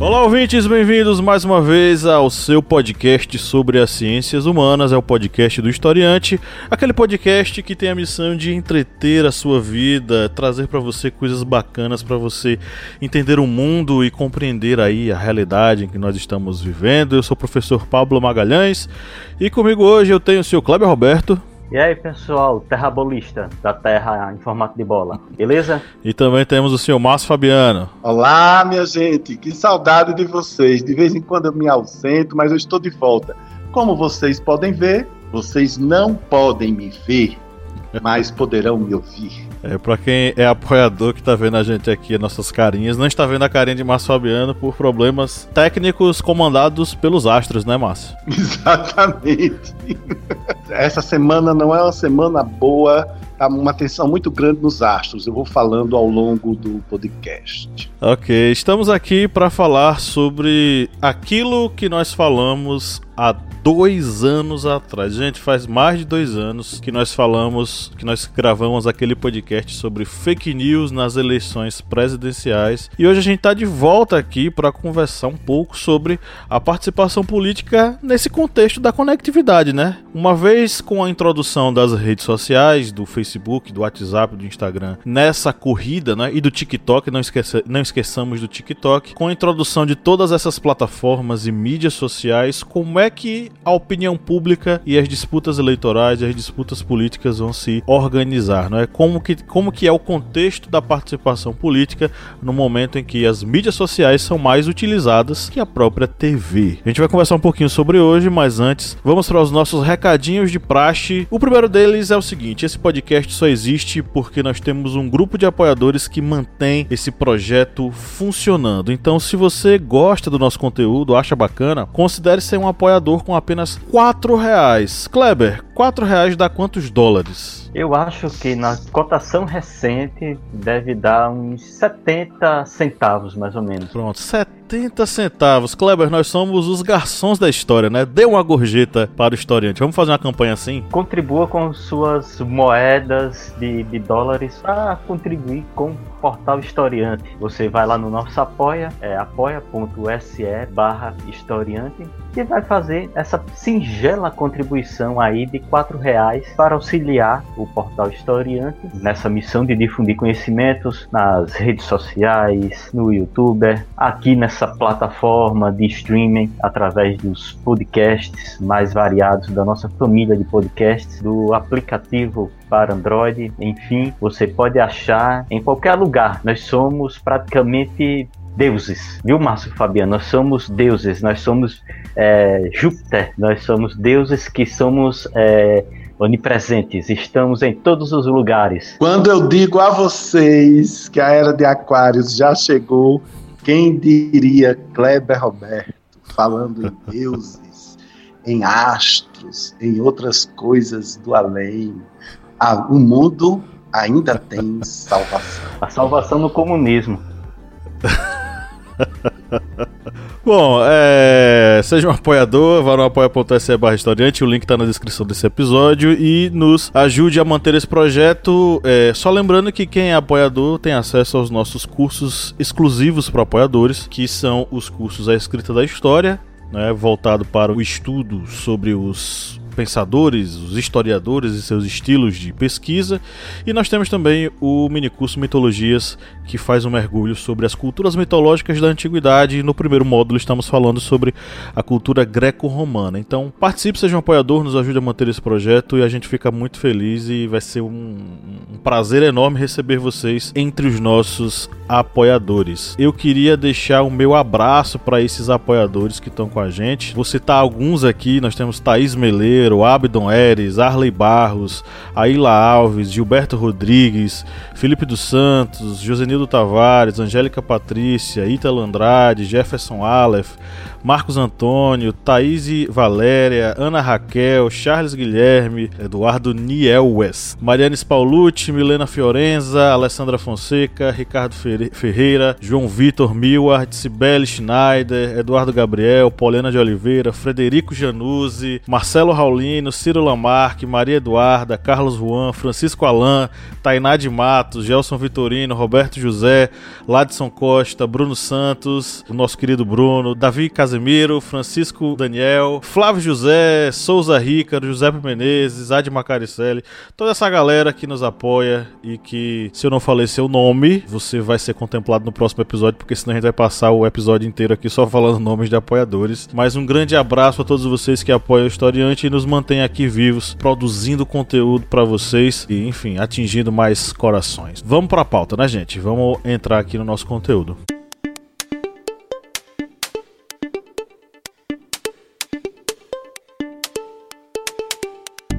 Olá, ouvintes, bem-vindos mais uma vez ao seu podcast sobre as ciências humanas. É o podcast do Historiante, aquele podcast que tem a missão de entreter a sua vida, trazer para você coisas bacanas para você entender o mundo e compreender aí a realidade em que nós estamos vivendo. Eu sou o professor Pablo Magalhães e comigo hoje eu tenho o seu Kleber Roberto. E aí, pessoal, terrabolista da Terra em formato de bola, beleza? E também temos o senhor Márcio Fabiano. Olá, minha gente, que saudade de vocês. De vez em quando eu me ausento, mas eu estou de volta. Como vocês podem ver, vocês não podem me ver, mas poderão me ouvir. É, pra quem é apoiador que tá vendo a gente aqui, nossas carinhas, não está vendo a carinha de Márcio Fabiano por problemas técnicos comandados pelos astros, né, Márcio? Exatamente. Essa semana não é uma semana boa, tá uma tensão muito grande nos astros. Eu vou falando ao longo do podcast. Ok, estamos aqui para falar sobre aquilo que nós falamos há dois anos atrás. Gente, faz mais de dois anos que nós falamos, que nós gravamos aquele podcast sobre fake news nas eleições presidenciais. E hoje a gente está de volta aqui para conversar um pouco sobre a participação política nesse contexto da conectividade, né? Uma vez com a introdução das redes sociais, do Facebook, do WhatsApp, do Instagram, nessa corrida, né? E do TikTok, não, esqueça, não esqueçamos do TikTok, com a introdução de todas essas plataformas e mídias sociais, como é que a opinião pública e as disputas eleitorais e as disputas políticas vão se organizar, não é? Como que, como que é o contexto da participação política no momento em que as mídias sociais são mais utilizadas que a própria TV. A gente vai conversar um pouquinho sobre hoje, mas antes, vamos para os nossos recadinhos de praxe. O primeiro deles é o seguinte: esse podcast só existe porque nós temos um grupo de apoiadores que mantém esse projeto funcionando. Então, se você gosta do nosso conteúdo, acha bacana, considere ser um apoiador com apenas quatro reais. Kleber, quatro reais dá quantos dólares? Eu acho que na cotação recente deve dar uns 70 centavos, mais ou menos. Pronto, 70 centavos. Kleber, nós somos os garçons da história, né? Dê uma gorjeta para o historiante. Vamos fazer uma campanha assim? Contribua com suas moedas de, de dólares para contribuir com portal historiante. Você vai lá no nosso apoia, é apoia.se barra historiante e vai fazer essa singela contribuição aí de quatro reais para auxiliar o portal Historiante nessa missão de difundir conhecimentos nas redes sociais, no YouTube, aqui nessa plataforma de streaming através dos podcasts mais variados da nossa família de podcasts, do aplicativo para Android, enfim, você pode achar em qualquer lugar. Nós somos praticamente deuses, viu, Márcio Fabiano? Nós somos deuses, nós somos é, Júpiter, nós somos deuses que somos é, onipresentes, estamos em todos os lugares. Quando eu digo a vocês que a era de Aquários já chegou, quem diria Kleber Roberto falando em deuses, em astros, em outras coisas do além? Ah, o mundo ainda tem salvação. A salvação no comunismo. Bom, é... seja um apoiador, vá no apoia.se barra historiante, o link está na descrição desse episódio e nos ajude a manter esse projeto. É... Só lembrando que quem é apoiador tem acesso aos nossos cursos exclusivos para apoiadores, que são os cursos A Escrita da História, né, voltado para o estudo sobre os pensadores, os historiadores e seus estilos de pesquisa. E nós temos também o minicurso Mitologias, que faz um mergulho sobre as culturas mitológicas da antiguidade. No primeiro módulo estamos falando sobre a cultura greco-romana. Então participe, seja um apoiador, nos ajude a manter esse projeto e a gente fica muito feliz e vai ser um, um prazer enorme receber vocês entre os nossos apoiadores. Eu queria deixar o meu abraço para esses apoiadores que estão com a gente. Vou citar alguns aqui, nós temos Thaís Meleiro, Abdon Eres, Arley Barros, Aila Alves, Gilberto Rodrigues, Felipe dos Santos, Josenildo Tavares, Angélica Patrícia, Ítalo Andrade, Jefferson Aleph, Marcos Antônio, Thaís Valéria, Ana Raquel, Charles Guilherme, Eduardo Nielwes, Mariane Spaulucci, Milena Fiorenza, Alessandra Fonseca, Ricardo Ferreira, João Vitor Milward, Cibele Schneider, Eduardo Gabriel, Poliana de Oliveira, Frederico Januzzi, Marcelo Raulino, Ciro Lamarck, Maria Eduarda, Carlos Juan, Francisco Alain, Tainá de Matos, Gelson Vitorino, Roberto José, Ladson Costa, Bruno Santos, o nosso querido Bruno, Davi Casemiro, Francisco Daniel, Flávio José, Souza Rica, José Menezes, Adi Macaricelli, toda essa galera que nos apoia e que, se eu não falei seu nome, você vai ser contemplado no próximo episódio, porque senão a gente vai passar o episódio inteiro aqui só falando nomes de apoiadores. Mas um grande abraço a todos vocês que apoiam o Historiante e nos mantêm aqui vivos, produzindo conteúdo para vocês e, enfim, atingindo mais corações. Vamos para a pauta, né, gente? Vamos entrar aqui no nosso conteúdo.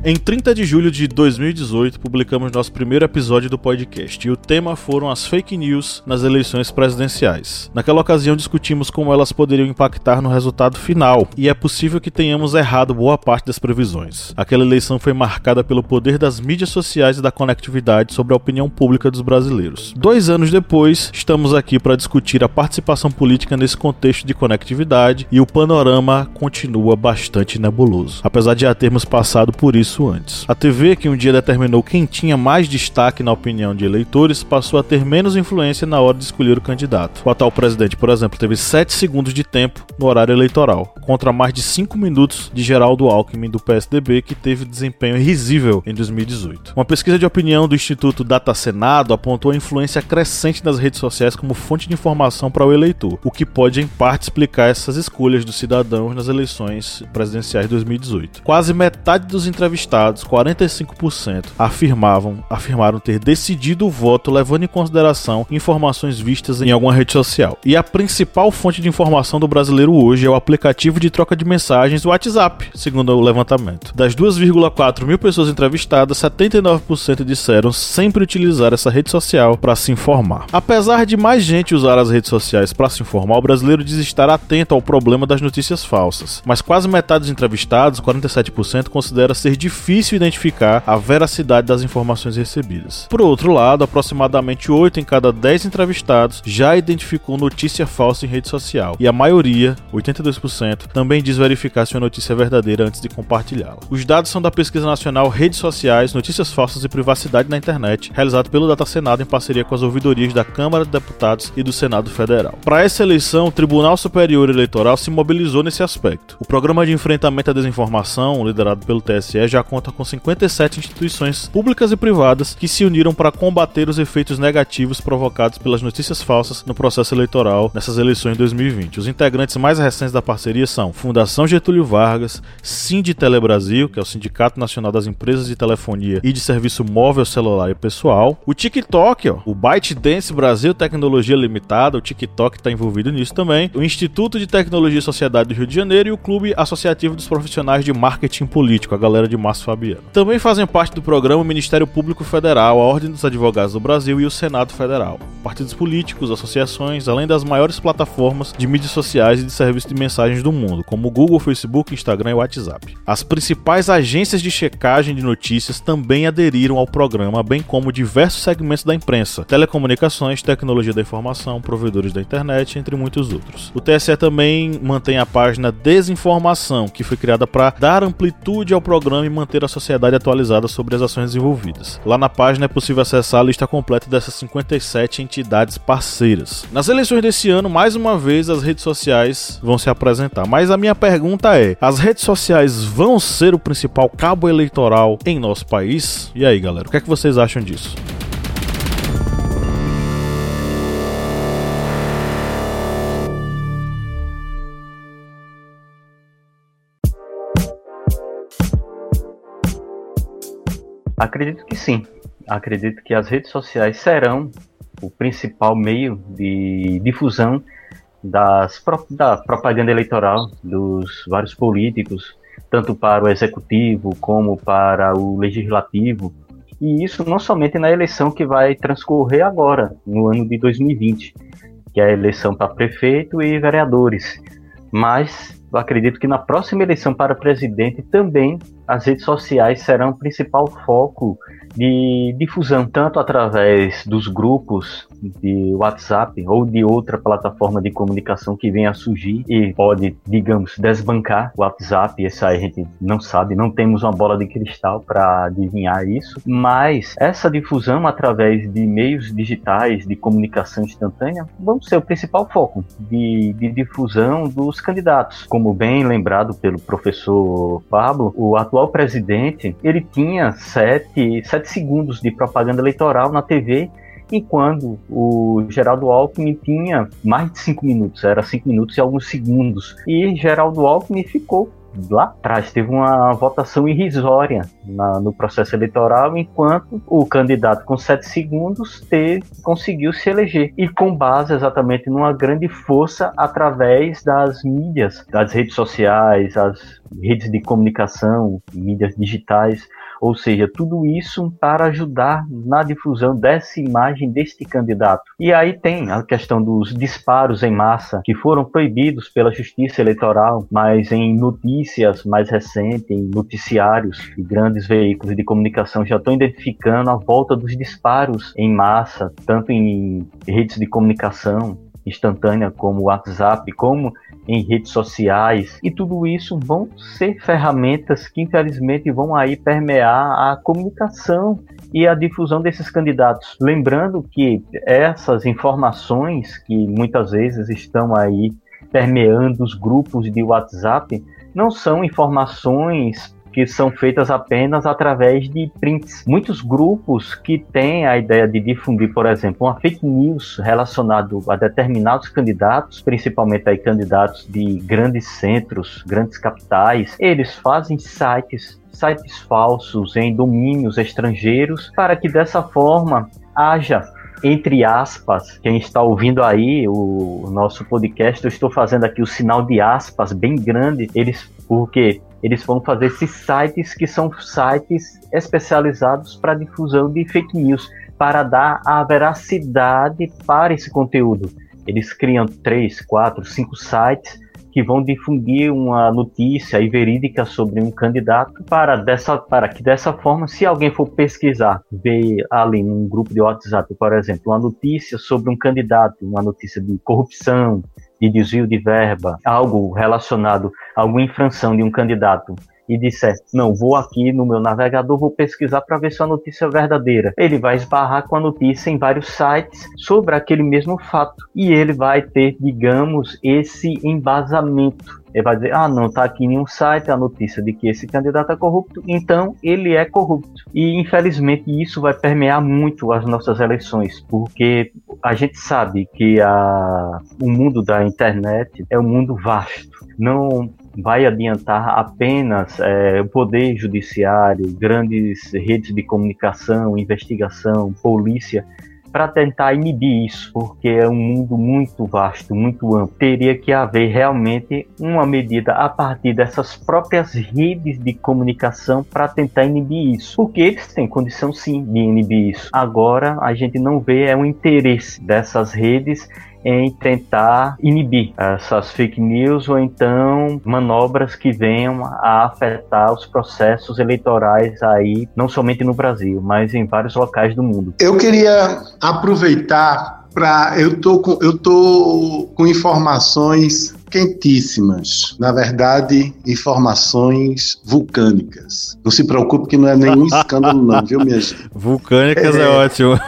Em 30 de julho de 2018, publicamos nosso primeiro episódio do podcast e o tema foram as fake news nas eleições presidenciais. Naquela ocasião, discutimos como elas poderiam impactar no resultado final e é possível que tenhamos errado boa parte das previsões. Aquela eleição foi marcada pelo poder das mídias sociais e da conectividade sobre a opinião pública dos brasileiros. Dois anos depois, estamos aqui para discutir a participação política nesse contexto de conectividade e o panorama continua bastante nebuloso, apesar de já termos passado por isso isso antes. A TV, que um dia determinou quem tinha mais destaque na opinião de eleitores, passou a ter menos influência na hora de escolher o candidato. O atual presidente, por exemplo, teve 7 segundos de tempo no horário eleitoral, contra mais de 5 minutos de Geraldo Alckmin do PSDB, que teve desempenho risível em 2018. Uma pesquisa de opinião do Instituto Data Senado apontou a influência crescente das redes sociais como fonte de informação para o eleitor, o que pode em parte explicar essas escolhas dos cidadãos nas eleições presidenciais de 2018. Quase metade dos entrevistados entrevistados, 45% afirmavam, afirmaram ter decidido o voto levando em consideração informações vistas em alguma rede social. E a principal fonte de informação do brasileiro hoje é o aplicativo de troca de mensagens WhatsApp, segundo o levantamento. Das 2,4 mil pessoas entrevistadas, 79% disseram sempre utilizar essa rede social para se informar. Apesar de mais gente usar as redes sociais para se informar, o brasileiro diz estar atento ao problema das notícias falsas. Mas quase metade dos entrevistados, 47%, considera ser difícil difícil identificar a veracidade das informações recebidas. Por outro lado, aproximadamente 8 em cada 10 entrevistados já identificou notícia falsa em rede social, e a maioria, 82%, também diz verificar se uma notícia é verdadeira antes de compartilhá-la. Os dados são da pesquisa nacional Redes Sociais, Notícias Falsas e Privacidade na Internet, realizado pelo Data Senado em parceria com as ouvidorias da Câmara de Deputados e do Senado Federal. Para essa eleição, o Tribunal Superior Eleitoral se mobilizou nesse aspecto. O Programa de Enfrentamento à Desinformação, liderado pelo TSE, já conta com 57 instituições públicas e privadas que se uniram para combater os efeitos negativos provocados pelas notícias falsas no processo eleitoral nessas eleições de 2020. Os integrantes mais recentes da parceria são Fundação Getúlio Vargas, Sinditele Brasil, que é o Sindicato Nacional das Empresas de Telefonia e de Serviço Móvel Celular e Pessoal, o TikTok, ó, o ByteDance Brasil Tecnologia Limitada, o TikTok está envolvido nisso também, o Instituto de Tecnologia e Sociedade do Rio de Janeiro e o Clube Associativo dos Profissionais de Marketing Político, a galera de Márcio Fabiano. Também fazem parte do programa o Ministério Público Federal, a Ordem dos Advogados do Brasil e o Senado Federal. Partidos políticos, associações, além das maiores plataformas de mídias sociais e de serviços de mensagens do mundo, como Google, Facebook, Instagram e WhatsApp. As principais agências de checagem de notícias também aderiram ao programa, bem como diversos segmentos da imprensa, telecomunicações, tecnologia da informação, provedores da internet, entre muitos outros. O TSE também mantém a página Desinformação, que foi criada para dar amplitude ao programa e manter a sociedade atualizada sobre as ações desenvolvidas. Lá na página é possível acessar a lista completa dessas 57 entidades parceiras. Nas eleições desse ano, mais uma vez as redes sociais vão se apresentar. Mas a minha pergunta é: as redes sociais vão ser o principal cabo eleitoral em nosso país? E aí, galera, o que é que vocês acham disso? Acredito que sim. Acredito que as redes sociais serão o principal meio de difusão das, da propaganda eleitoral dos vários políticos, tanto para o executivo como para o legislativo. E isso não somente na eleição que vai transcorrer agora, no ano de 2020, que é a eleição para prefeito e vereadores, mas acredito que na próxima eleição para presidente também as redes sociais serão o principal foco de difusão, tanto através dos grupos de WhatsApp ou de outra plataforma de comunicação que venha a surgir e pode, digamos, desbancar o WhatsApp. Isso aí a gente não sabe, não temos uma bola de cristal para adivinhar isso, mas essa difusão através de meios digitais de comunicação instantânea vão ser o principal foco de, de difusão dos candidatos. Como bem lembrado pelo professor Pablo, o atual presidente ele tinha sete, sete segundos de propaganda eleitoral na TV enquanto o Geraldo Alckmin tinha mais de cinco minutos, era cinco minutos e alguns segundos. E Geraldo Alckmin ficou lá atrás, teve uma votação irrisória na, no processo eleitoral, enquanto o candidato com sete segundos teve, conseguiu se eleger. E com base exatamente numa grande força através das mídias, das redes sociais, as redes de comunicação, mídias digitais ou seja, tudo isso para ajudar na difusão dessa imagem deste candidato. E aí tem a questão dos disparos em massa que foram proibidos pela Justiça Eleitoral, mas em notícias mais recentes, em noticiários e grandes veículos de comunicação já estão identificando a volta dos disparos em massa, tanto em redes de comunicação instantânea como WhatsApp, como em redes sociais e tudo isso vão ser ferramentas que infelizmente vão aí permear a comunicação e a difusão desses candidatos. Lembrando que essas informações que muitas vezes estão aí permeando os grupos de WhatsApp não são informações que são feitas apenas através de prints. Muitos grupos que têm a ideia de difundir, por exemplo, uma fake news relacionada a determinados candidatos, principalmente aí candidatos de grandes centros, grandes capitais, eles fazem sites sites falsos em domínios estrangeiros para que dessa forma haja entre aspas, quem está ouvindo aí o nosso podcast, eu estou fazendo aqui o sinal de aspas bem grande, eles porque eles vão fazer esses sites que são sites especializados para difusão de fake news, para dar a veracidade para esse conteúdo. Eles criam três, quatro, cinco sites que vão difundir uma notícia verídica sobre um candidato para dessa para que dessa forma, se alguém for pesquisar, ver ali num grupo de WhatsApp, por exemplo, uma notícia sobre um candidato, uma notícia de corrupção, de desvio de verba, algo relacionado a alguma infração de um candidato e disser, não, vou aqui no meu navegador, vou pesquisar para ver se a notícia é verdadeira. Ele vai esbarrar com a notícia em vários sites sobre aquele mesmo fato e ele vai ter, digamos, esse embasamento. Ele vai dizer, ah, não, está aqui em um site a notícia de que esse candidato é corrupto, então ele é corrupto. E infelizmente isso vai permear muito as nossas eleições, porque a gente sabe que a, o mundo da internet é um mundo vasto. Não vai adiantar apenas é, o poder judiciário, grandes redes de comunicação, investigação, polícia, para tentar inibir isso, porque é um mundo muito vasto, muito amplo. Teria que haver realmente uma medida a partir dessas próprias redes de comunicação para tentar inibir isso, porque eles têm condição sim de inibir isso. Agora a gente não vê é um interesse dessas redes em tentar inibir essas fake news ou então manobras que venham a afetar os processos eleitorais aí, não somente no Brasil, mas em vários locais do mundo. Eu queria aproveitar para eu tô com eu tô com informações quentíssimas. Na verdade, informações vulcânicas. Não se preocupe que não é nenhum escândalo não, viu, minha gente? Vulcânicas é, é ótimo.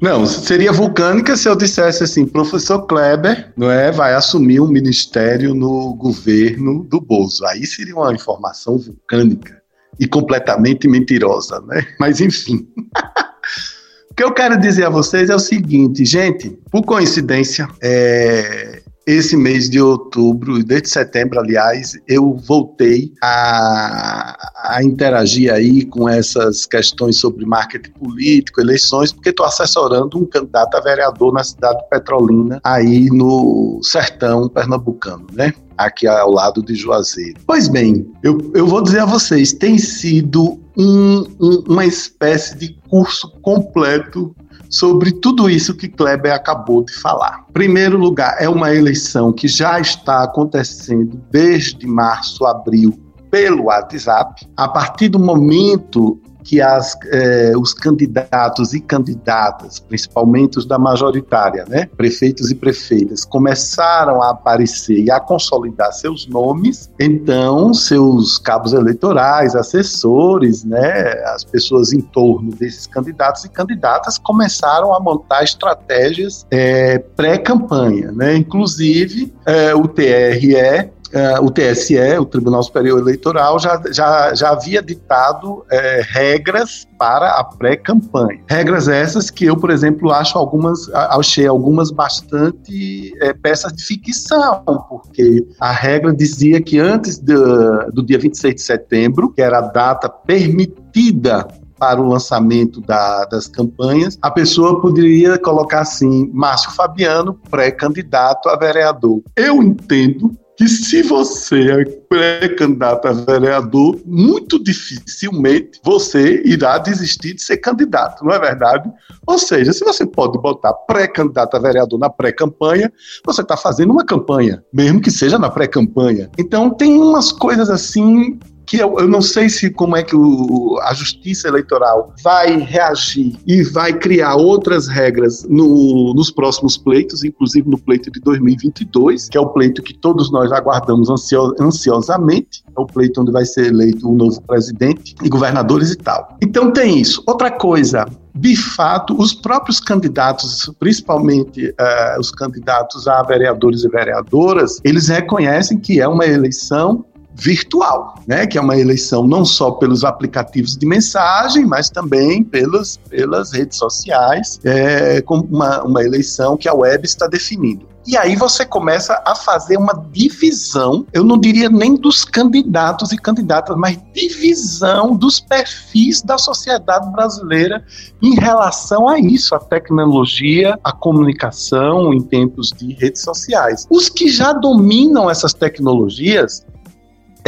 Não, seria vulcânica se eu dissesse assim, professor Kleber, não é, vai assumir um ministério no governo do Bozo. Aí seria uma informação vulcânica e completamente mentirosa, né? Mas enfim. o que eu quero dizer a vocês é o seguinte, gente, por coincidência, é, esse mês de outubro, desde setembro, aliás, eu voltei a, a interagir aí com essas questões sobre marketing político, eleições, porque estou assessorando um candidato a vereador na cidade de Petrolina, aí no sertão pernambucano, né? Aqui ao lado de Juazeiro. Pois bem, eu, eu vou dizer a vocês, tem sido um, um, uma espécie de curso completo sobre tudo isso que Kleber acabou de falar. Primeiro lugar, é uma eleição que já está acontecendo desde março, abril, pelo WhatsApp. A partir do momento que as, eh, os candidatos e candidatas, principalmente os da majoritária, né, prefeitos e prefeitas, começaram a aparecer e a consolidar seus nomes, então seus cabos eleitorais, assessores, né, as pessoas em torno desses candidatos e candidatas começaram a montar estratégias é, pré-campanha, né, inclusive é, o TRE Uh, o TSE, o Tribunal Superior Eleitoral, já, já, já havia ditado é, regras para a pré-campanha. Regras essas que eu, por exemplo, acho algumas, achei algumas bastante é, peças de ficção, porque a regra dizia que antes do, do dia 26 de setembro, que era a data permitida para o lançamento da, das campanhas, a pessoa poderia colocar assim: Márcio Fabiano, pré-candidato a vereador. Eu entendo que se você é pré-candidato a vereador, muito dificilmente você irá desistir de ser candidato, não é verdade? Ou seja, se você pode botar pré-candidato a vereador na pré-campanha, você está fazendo uma campanha, mesmo que seja na pré-campanha. Então tem umas coisas assim que eu, eu não sei se como é que o, a justiça eleitoral vai reagir e vai criar outras regras no, nos próximos pleitos, inclusive no pleito de 2022, que é o pleito que todos nós aguardamos ansio, ansiosamente, é o pleito onde vai ser eleito o um novo presidente e governadores e tal. Então tem isso. Outra coisa, de fato, os próprios candidatos, principalmente uh, os candidatos a vereadores e vereadoras, eles reconhecem que é uma eleição virtual, né? Que é uma eleição não só pelos aplicativos de mensagem, mas também pelas, pelas redes sociais, é, com uma, uma eleição que a web está definindo. E aí você começa a fazer uma divisão, eu não diria nem dos candidatos e candidatas, mas divisão dos perfis da sociedade brasileira em relação a isso, a tecnologia, a comunicação em tempos de redes sociais. Os que já dominam essas tecnologias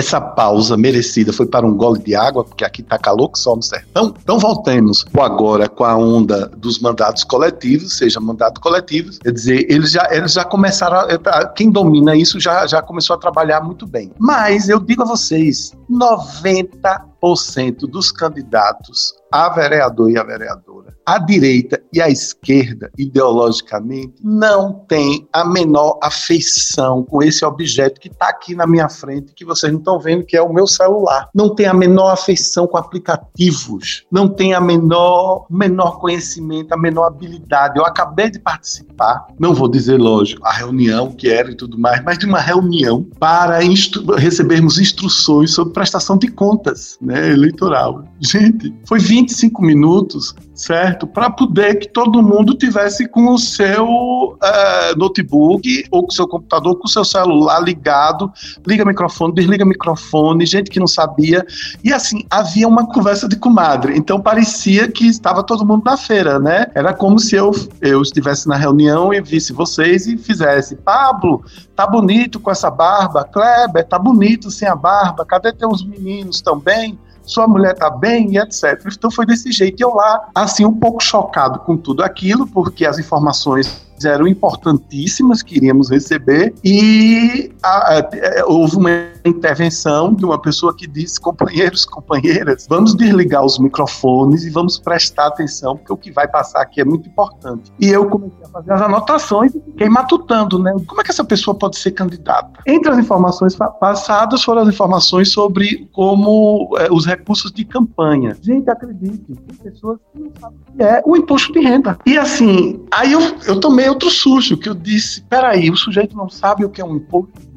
essa pausa merecida foi para um gole de água, porque aqui está calor que só no sertão. Então voltemos agora com a onda dos mandatos coletivos, seja mandato coletivo, quer dizer, eles já, eles já começaram, a, quem domina isso já, já começou a trabalhar muito bem. Mas eu digo a vocês, 90% dos candidatos a vereador e a vereadora, a direita e a esquerda, ideologicamente, não tem a menor afeição com esse objeto que está aqui na minha frente, que vocês não estão vendo, que é o meu celular. Não tem a menor afeição com aplicativos, não tem a menor, menor conhecimento, a menor habilidade. Eu acabei de participar, não vou dizer, lógico, a reunião que era e tudo mais, mas de uma reunião para instru recebermos instruções sobre prestação de contas né, eleitoral. Gente, foi 20 25 minutos, certo? Para poder que todo mundo tivesse com o seu uh, notebook ou com o seu computador, com o seu celular ligado, liga microfone, desliga microfone, gente que não sabia. E assim, havia uma conversa de comadre. Então parecia que estava todo mundo na feira, né? Era como se eu, eu estivesse na reunião e visse vocês e fizesse, Pablo, tá bonito com essa barba, Kleber, tá bonito sem a barba, cadê teus meninos também? Sua mulher tá bem e etc. Então foi desse jeito. E eu lá, assim, um pouco chocado com tudo aquilo, porque as informações eram importantíssimas que iríamos receber e a, a, é, houve uma intervenção de uma pessoa que disse companheiros, companheiras, vamos desligar os microfones e vamos prestar atenção porque o que vai passar aqui é muito importante. E eu comecei a fazer as anotações e fiquei matutando, né? Como é que essa pessoa pode ser candidata? Entre as informações passadas foram as informações sobre como é, os recursos de campanha. Gente, acredite, tem pessoas que não sabem o que é o imposto de renda. E assim, aí eu, eu tomei outro susto, que eu disse, peraí, o sujeito não sabe o que é um imposto?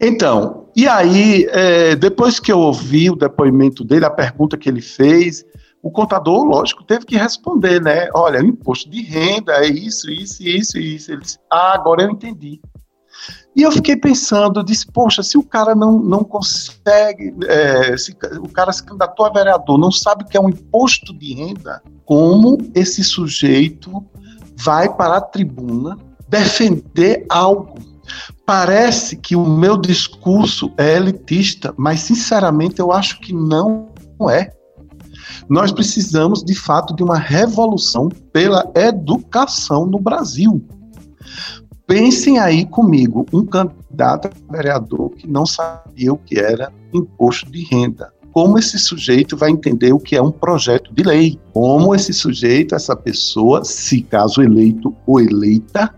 Então, e aí, é, depois que eu ouvi o depoimento dele, a pergunta que ele fez, o contador, lógico, teve que responder, né? Olha, imposto de renda é isso, isso, isso, isso. Ele disse, ah, agora eu entendi. E eu fiquei pensando, eu disse, poxa, se o cara não, não consegue, é, se o cara se candidatou a vereador, não sabe o que é um imposto de renda, como esse sujeito vai para a tribuna defender algo. Parece que o meu discurso é elitista, mas sinceramente eu acho que não é. Nós precisamos, de fato, de uma revolução pela educação no Brasil. Pensem aí comigo, um candidato a vereador que não sabia o que era imposto de renda como esse sujeito vai entender o que é um projeto de lei, como esse sujeito, essa pessoa, se caso eleito ou eleita,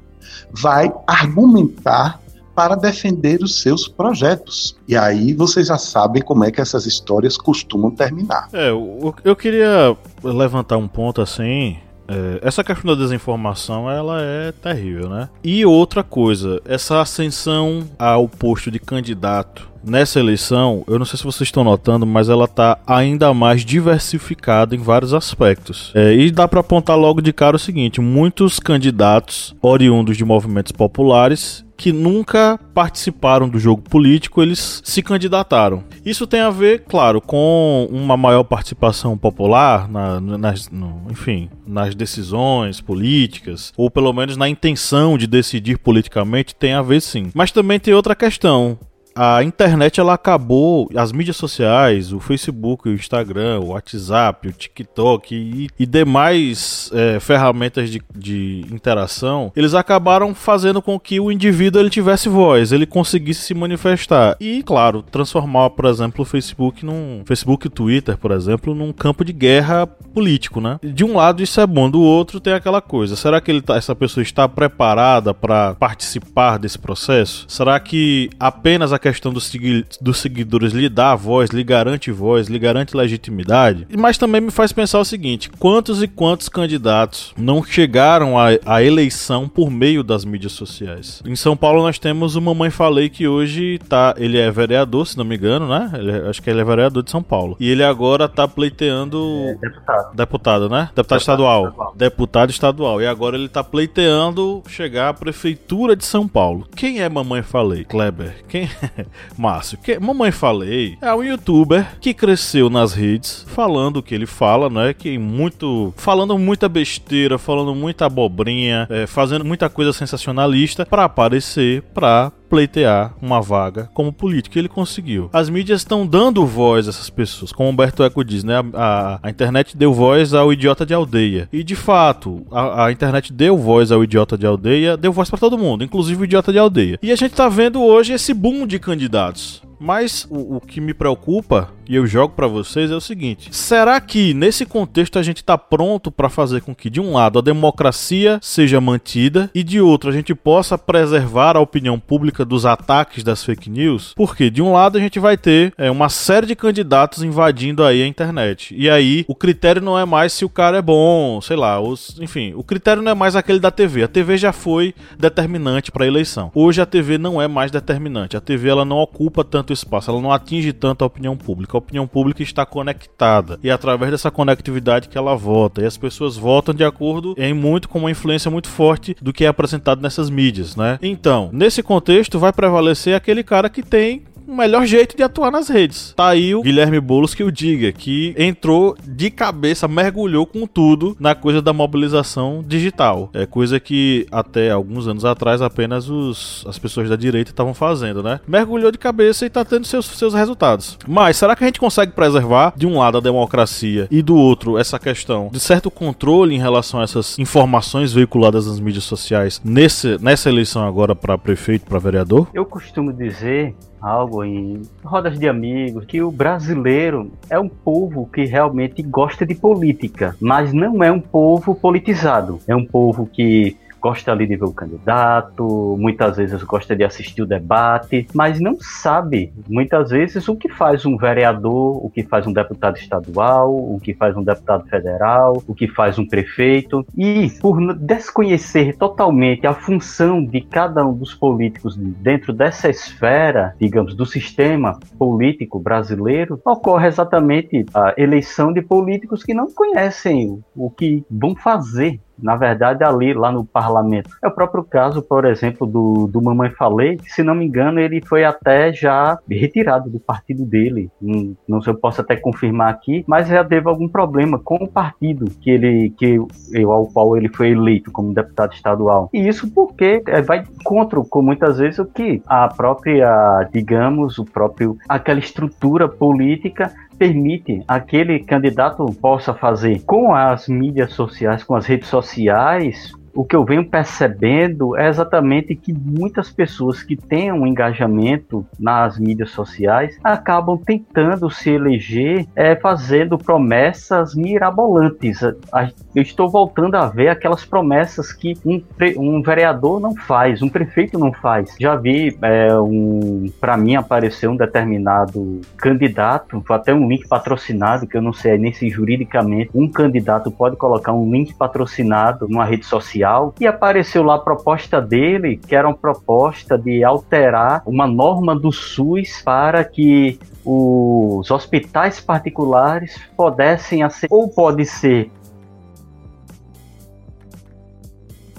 vai argumentar para defender os seus projetos. E aí vocês já sabem como é que essas histórias costumam terminar. É, eu, eu queria levantar um ponto assim. É, essa questão da desinformação ela é terrível, né? E outra coisa, essa ascensão ao posto de candidato nessa eleição, eu não sei se vocês estão notando, mas ela está ainda mais diversificada em vários aspectos. É, e dá para apontar logo de cara o seguinte: muitos candidatos oriundos de movimentos populares que nunca participaram do jogo político, eles se candidataram. Isso tem a ver, claro, com uma maior participação popular, na, nas, no, enfim, nas decisões políticas, ou pelo menos na intenção de decidir politicamente, tem a ver sim. Mas também tem outra questão a internet ela acabou, as mídias sociais, o Facebook, o Instagram, o WhatsApp, o TikTok e, e demais é, ferramentas de, de, interação, eles acabaram fazendo com que o indivíduo ele tivesse voz, ele conseguisse se manifestar e, claro, transformar, por exemplo, o Facebook num Facebook e Twitter, por exemplo, num campo de guerra político, né? De um lado isso é bom, do outro tem aquela coisa. Será que tá, essa pessoa está preparada para participar desse processo? Será que apenas a questão dos, segui dos seguidores lhe dá voz, lhe garante voz, lhe garante legitimidade. Mas também me faz pensar o seguinte: quantos e quantos candidatos não chegaram à, eleição por meio das mídias sociais? Em São Paulo nós temos o Mamãe Falei que hoje tá, ele é vereador, se não me engano, né? Ele, é, acho que ele é vereador de São Paulo. E ele agora tá pleiteando é, deputado. Deputado, né? Deputado, deputado estadual. estadual. Deputado estadual. E agora ele tá pleiteando chegar à prefeitura de São Paulo. Quem é Mamãe Falei? Kleber. Quem é? Márcio, que mamãe falei, é um youtuber que cresceu nas redes falando o que ele fala, né? Que muito. falando muita besteira, falando muita abobrinha, é, fazendo muita coisa sensacionalista para aparecer, pra pleitear uma vaga como político. E ele conseguiu. As mídias estão dando voz a essas pessoas. Como Humberto Eco diz, né? A, a, a, internet deu voz ao idiota de aldeia. E de fato, a, a internet deu voz ao idiota de aldeia, deu voz para todo mundo, inclusive o idiota de aldeia. E a gente tá vendo hoje esse boom de candidatos. Mas o, o, que me preocupa e eu jogo para vocês é o seguinte: será que nesse contexto a gente tá pronto para fazer com que de um lado a democracia seja mantida e de outro a gente possa preservar a opinião pública dos ataques das fake news? Porque de um lado a gente vai ter é, uma série de candidatos invadindo aí a internet e aí o critério não é mais se o cara é bom, sei lá, os, enfim, o critério não é mais aquele da TV. A TV já foi determinante para a eleição. Hoje a TV não é mais determinante. A TV ela não ocupa tanto espaço, ela não atinge tanto a opinião pública. A opinião pública está conectada e é através dessa conectividade que ela vota. E as pessoas votam de acordo em muito com uma influência muito forte do que é apresentado nessas mídias, né? Então, nesse contexto vai prevalecer aquele cara que tem o melhor jeito de atuar nas redes. Tá aí o Guilherme Boulos que o diga, que entrou de cabeça, mergulhou com tudo na coisa da mobilização digital. É coisa que até alguns anos atrás apenas os, as pessoas da direita estavam fazendo, né? Mergulhou de cabeça e tá tendo seus, seus resultados. Mas será que a gente consegue preservar de um lado a democracia e do outro essa questão de certo controle em relação a essas informações veiculadas nas mídias sociais nesse, nessa eleição agora para prefeito, para vereador? Eu costumo dizer algo em rodas de amigos que o brasileiro é um povo que realmente gosta de política, mas não é um povo politizado. É um povo que gosta ali de ver o candidato, muitas vezes gosta de assistir o debate, mas não sabe, muitas vezes, o que faz um vereador, o que faz um deputado estadual, o que faz um deputado federal, o que faz um prefeito. E por desconhecer totalmente a função de cada um dos políticos dentro dessa esfera, digamos, do sistema político brasileiro, ocorre exatamente a eleição de políticos que não conhecem o que vão fazer na verdade, ali, lá no parlamento. É o próprio caso, por exemplo, do, do Mamãe Falei, que, se não me engano, ele foi até já retirado do partido dele. Não, não sei, eu posso até confirmar aqui, mas já teve algum problema com o partido que ele, que, ao qual ele foi eleito como deputado estadual. E isso porque é, vai contra, com muitas vezes, o que a própria, digamos, o próprio, aquela estrutura política permite aquele candidato possa fazer com as mídias sociais, com as redes sociais, o que eu venho percebendo é exatamente que muitas pessoas que têm um engajamento nas mídias sociais acabam tentando se eleger é, fazendo promessas mirabolantes. Eu estou voltando a ver aquelas promessas que um, um vereador não faz, um prefeito não faz. Já vi, é, um, para mim, aparecer um determinado candidato, até um link patrocinado, que eu não sei nem se juridicamente um candidato pode colocar um link patrocinado numa rede social, e apareceu lá a proposta dele, que era uma proposta de alterar uma norma do SUS para que os hospitais particulares pudessem ou pode ser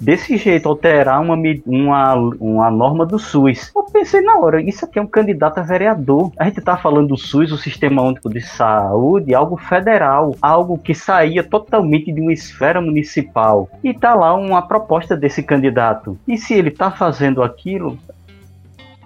desse jeito, alterar uma, uma, uma norma do SUS. Eu pensei na hora, isso aqui é um candidato a vereador. A gente está falando do SUS, o Sistema Único de Saúde, algo federal, algo que saía totalmente de uma esfera municipal. E tá lá uma proposta desse candidato. E se ele está fazendo aquilo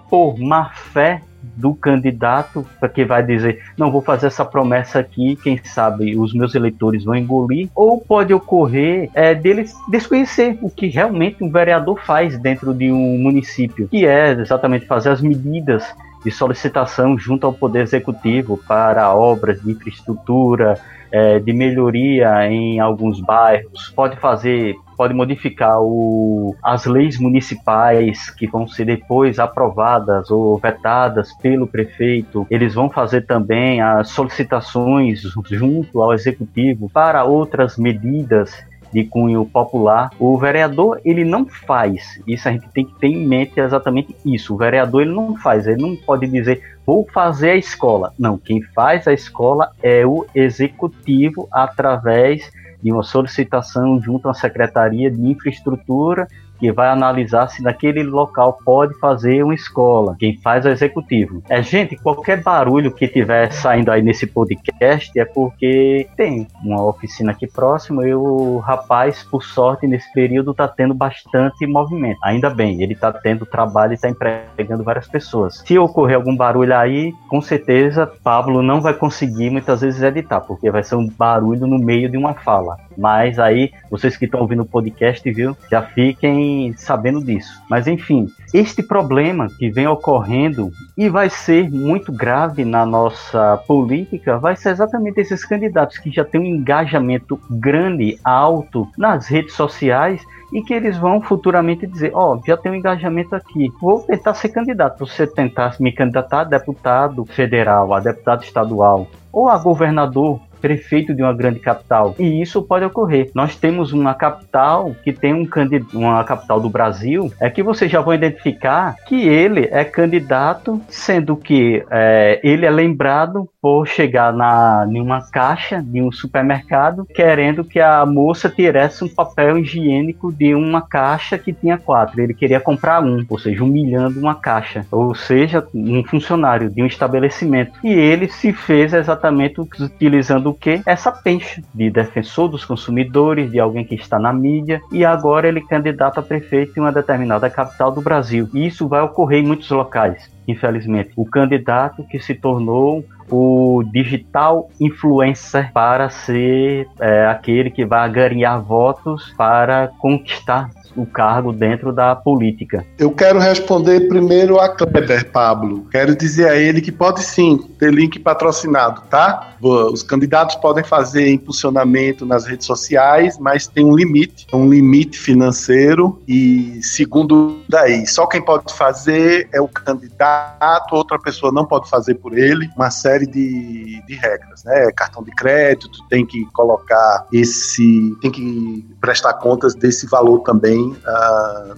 por má fé, do candidato para que vai dizer não vou fazer essa promessa aqui quem sabe os meus eleitores vão engolir. Ou pode ocorrer é, deles desconhecer o que realmente um vereador faz dentro de um município que é exatamente fazer as medidas de solicitação junto ao poder executivo para obras de infraestrutura é, de melhoria em alguns bairros, pode fazer, pode modificar o, as leis municipais que vão ser depois aprovadas ou vetadas pelo prefeito. Eles vão fazer também as solicitações junto ao executivo para outras medidas de cunho popular. O vereador, ele não faz. Isso a gente tem que ter em mente exatamente isso. O vereador, ele não faz. Ele não pode dizer, vou fazer a escola. Não, quem faz a escola é o executivo através de uma solicitação junto à Secretaria de Infraestrutura que vai analisar se naquele local pode fazer uma escola. Quem faz é o executivo. É, gente, qualquer barulho que tiver saindo aí nesse podcast é porque tem uma oficina aqui próximo e o rapaz, por sorte, nesse período está tendo bastante movimento. Ainda bem, ele está tendo trabalho e está empregando várias pessoas. Se ocorrer algum barulho aí, com certeza Pablo não vai conseguir muitas vezes editar, porque vai ser um barulho no meio de uma fala. Mas aí, vocês que estão ouvindo o podcast, viu, já fiquem sabendo disso. Mas enfim, este problema que vem ocorrendo e vai ser muito grave na nossa política vai ser exatamente esses candidatos que já têm um engajamento grande, alto nas redes sociais e que eles vão futuramente dizer, ó, oh, já tem um engajamento aqui, vou tentar ser candidato, você tentar me candidatar a deputado federal, a deputado estadual ou a governador prefeito de uma grande capital. E isso pode ocorrer. Nós temos uma capital que tem um candidato, uma capital do Brasil, é que vocês já vão identificar que ele é candidato, sendo que é, ele é lembrado por chegar na, em uma caixa de um supermercado querendo que a moça tirasse um papel higiênico de uma caixa que tinha quatro. Ele queria comprar um, ou seja, humilhando uma caixa, ou seja, um funcionário de um estabelecimento. E ele se fez exatamente utilizando que essa pencha de defensor dos consumidores, de alguém que está na mídia, e agora ele candidato a prefeito em uma determinada capital do Brasil. E isso vai ocorrer em muitos locais, infelizmente. O candidato que se tornou o digital influencer para ser é, aquele que vai ganhar votos para conquistar o cargo dentro da política. Eu quero responder primeiro a Kleber, Pablo. Quero dizer a ele que pode sim ter link patrocinado, tá? Os candidatos podem fazer impulsionamento nas redes sociais, mas tem um limite, um limite financeiro e segundo daí, só quem pode fazer é o candidato, outra pessoa não pode fazer por ele, uma série de, de regras, né? Cartão de crédito, tem que colocar esse, tem que prestar contas desse valor também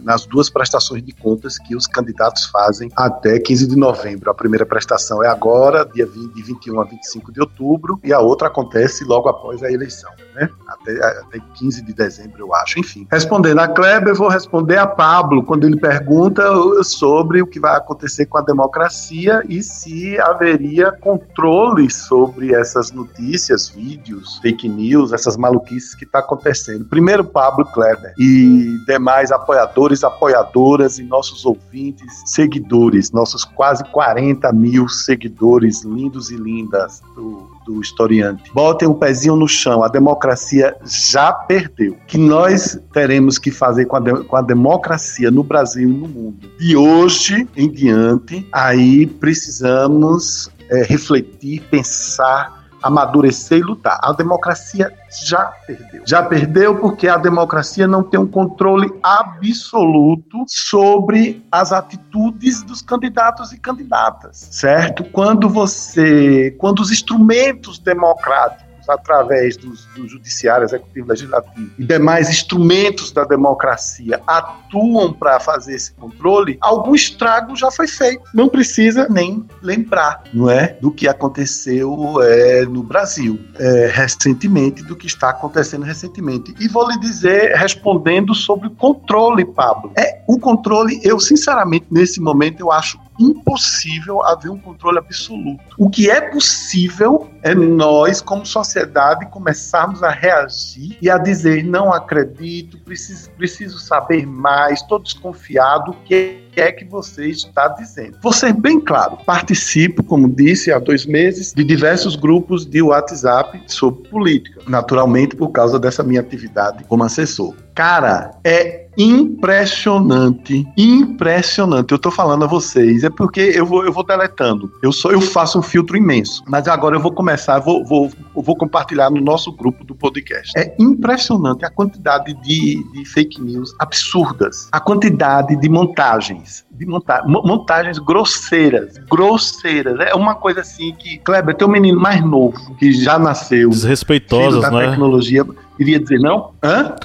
nas duas prestações de contas que os candidatos fazem até 15 de novembro. A primeira prestação é agora, dia 20, de 21 a 25 de outubro, e a outra acontece logo após a eleição, né? Até, até 15 de dezembro, eu acho. Enfim, respondendo a Kleber, eu vou responder a Pablo quando ele pergunta sobre o que vai acontecer com a democracia e se haveria controle sobre essas notícias, vídeos, fake news, essas maluquices que está acontecendo. Primeiro, Pablo Kleber. E demais apoiadores, apoiadoras e nossos ouvintes, seguidores, nossos quase 40 mil seguidores lindos e lindas do, do historiante. Botem um pezinho no chão, a democracia já perdeu. O que nós teremos que fazer com a, de, com a democracia no Brasil e no mundo? De hoje em diante, aí precisamos é, refletir, pensar amadurecer e lutar. A democracia já perdeu. Já perdeu porque a democracia não tem um controle absoluto sobre as atitudes dos candidatos e candidatas, certo? Quando você, quando os instrumentos democráticos através do, do judiciário, executivo, legislativo e demais instrumentos da democracia atuam para fazer esse controle, algum estrago já foi feito. Não precisa nem lembrar, não é, do que aconteceu é, no Brasil é, recentemente, do que está acontecendo recentemente. E vou lhe dizer, respondendo sobre o controle, Pablo. É o controle. Eu sinceramente nesse momento eu acho impossível haver um controle absoluto. O que é possível é nós, como sociedade, começarmos a reagir e a dizer: não acredito, preciso, preciso saber mais, estou desconfiado, o que é que você está dizendo. Ser bem claro: participo, como disse há dois meses, de diversos grupos de WhatsApp sobre política, naturalmente por causa dessa minha atividade como assessor. Cara, é impressionante, impressionante. Eu tô falando a vocês, é porque eu vou, eu vou deletando. Eu sou, eu faço um filtro imenso. Mas agora eu vou começar, vou, vou, vou compartilhar no nosso grupo do podcast. É impressionante a quantidade de, de fake news absurdas, a quantidade de montagens de monta montagens grosseiras, grosseiras. É uma coisa assim que, Kleber, tem um menino mais novo que já nasceu. Desrespeitosas, da né? tecnologia, iria dizer não? Hã?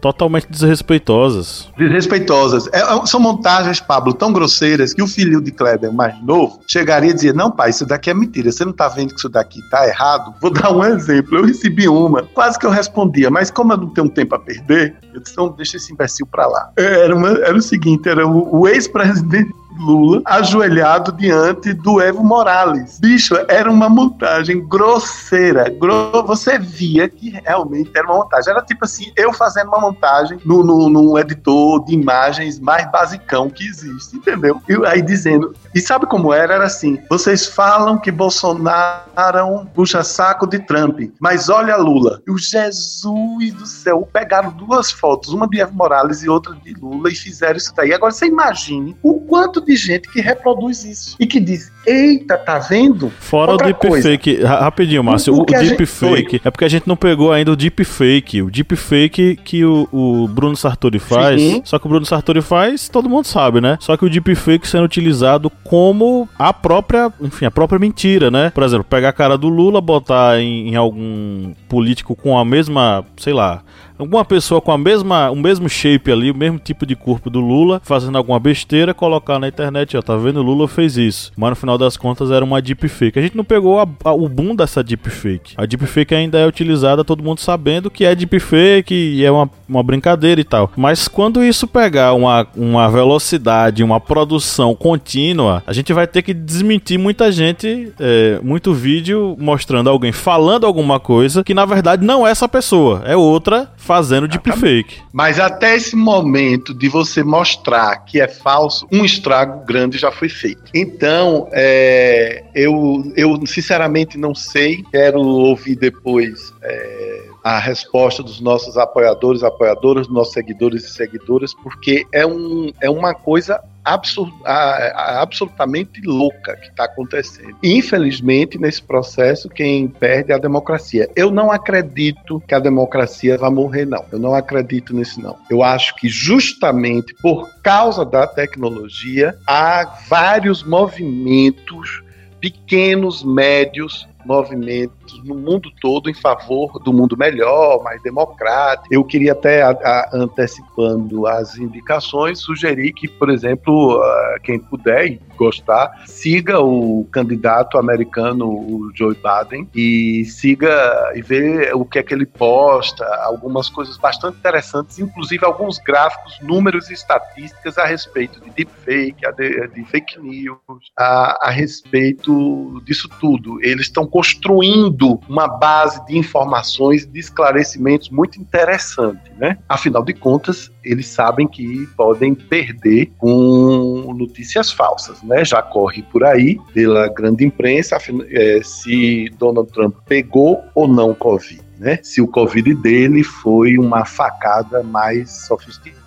Totalmente desrespeitosas. Desrespeitosas. É, é, são montagens, Pablo, tão grosseiras que o filho de Kleber, mais novo, chegaria e dizia: Não, pai, isso daqui é mentira. Você não tá vendo que isso daqui tá errado? Vou dar um exemplo. Eu recebi uma, quase que eu respondia, mas como eu não tenho tempo a perder, eu disse: Não, deixa esse imbecil pra lá. Era, uma, era o seguinte: era o, o ex-presidente Lula ajoelhado diante do Evo Morales. Bicho, era uma montagem grosseira. Gro... Você via que realmente era uma montagem. Era tipo assim, eu fazendo uma montagem no, no, no editor de imagens mais basicão que existe, entendeu? E aí dizendo. E sabe como era? Era assim: vocês falam que Bolsonaro é puxa-saco de Trump, mas olha Lula. O Jesus do céu, pegaram duas fotos, uma de Evo Morales e outra de Lula, e fizeram isso daí. Agora você imagine o quanto de gente que reproduz isso e que diz: Eita, tá vendo? Fora Outra o deepfake. Rapidinho, Márcio. O, o deepfake. É porque a gente não pegou ainda o deepfake. O deepfake que o, o Bruno Sartori faz. Sim. Só que o Bruno Sartori faz, todo mundo sabe, né? Só que o deepfake sendo utilizado como a própria, enfim, a própria mentira, né? Por exemplo, pegar a cara do Lula, botar em, em algum político com a mesma, sei lá, alguma pessoa com a mesma, o mesmo shape ali, o mesmo tipo de corpo do Lula, fazendo alguma besteira, colocar na internet, ó, tá vendo? O Lula fez isso. Mas no final das contas era uma deepfake. A gente não pegou a, a, o boom dessa deepfake. A deepfake ainda é utilizada, todo mundo sabendo que é deepfake e é uma, uma brincadeira e tal. Mas quando isso pegar uma, uma velocidade, uma produção contínua, a gente vai ter que desmentir muita gente, é, muito vídeo mostrando alguém falando alguma coisa que na verdade não é essa pessoa, é outra fazendo deepfake. Mas até esse momento de você mostrar que é falso, um estrago grande já foi feito. Então, é, eu, eu sinceramente não sei, quero ouvir depois. É, a resposta dos nossos apoiadores, apoiadoras, dos nossos seguidores e seguidoras, porque é, um, é uma coisa absurd, absolutamente louca que está acontecendo. Infelizmente, nesse processo, quem perde é a democracia. Eu não acredito que a democracia vai morrer, não. Eu não acredito nisso, não. Eu acho que justamente por causa da tecnologia, há vários movimentos pequenos, médios, movimentos no mundo todo em favor do mundo melhor, mais democrático. Eu queria até, a, a, antecipando as indicações, sugerir que, por exemplo, uh, quem puder e gostar, siga o candidato americano, o Joe Biden, e siga e vê o que é que ele posta, algumas coisas bastante interessantes, inclusive alguns gráficos, números e estatísticas a respeito de deepfake, de, de fake news, a, a respeito disso tudo. Eles estão construindo uma base de informações, de esclarecimentos muito interessante, né? Afinal de contas, eles sabem que podem perder com notícias falsas, né? Já corre por aí pela grande imprensa é, se Donald Trump pegou ou não Covid, né? Se o Covid dele foi uma facada mais sofisticada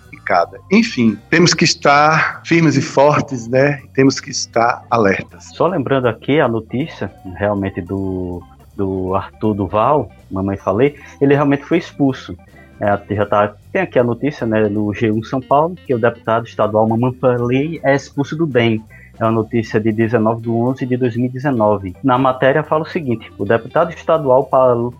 enfim, temos que estar firmes e fortes, né? Temos que estar alertas. Só lembrando aqui a notícia, realmente do, do Arthur Duval, mamãe falei, ele realmente foi expulso. É, já tá, tem aqui a notícia né, no G1 São Paulo, que o deputado estadual Mamãe Falei é expulso do DEM. É uma notícia de 19 de 11 de 2019. Na matéria fala o seguinte: o deputado estadual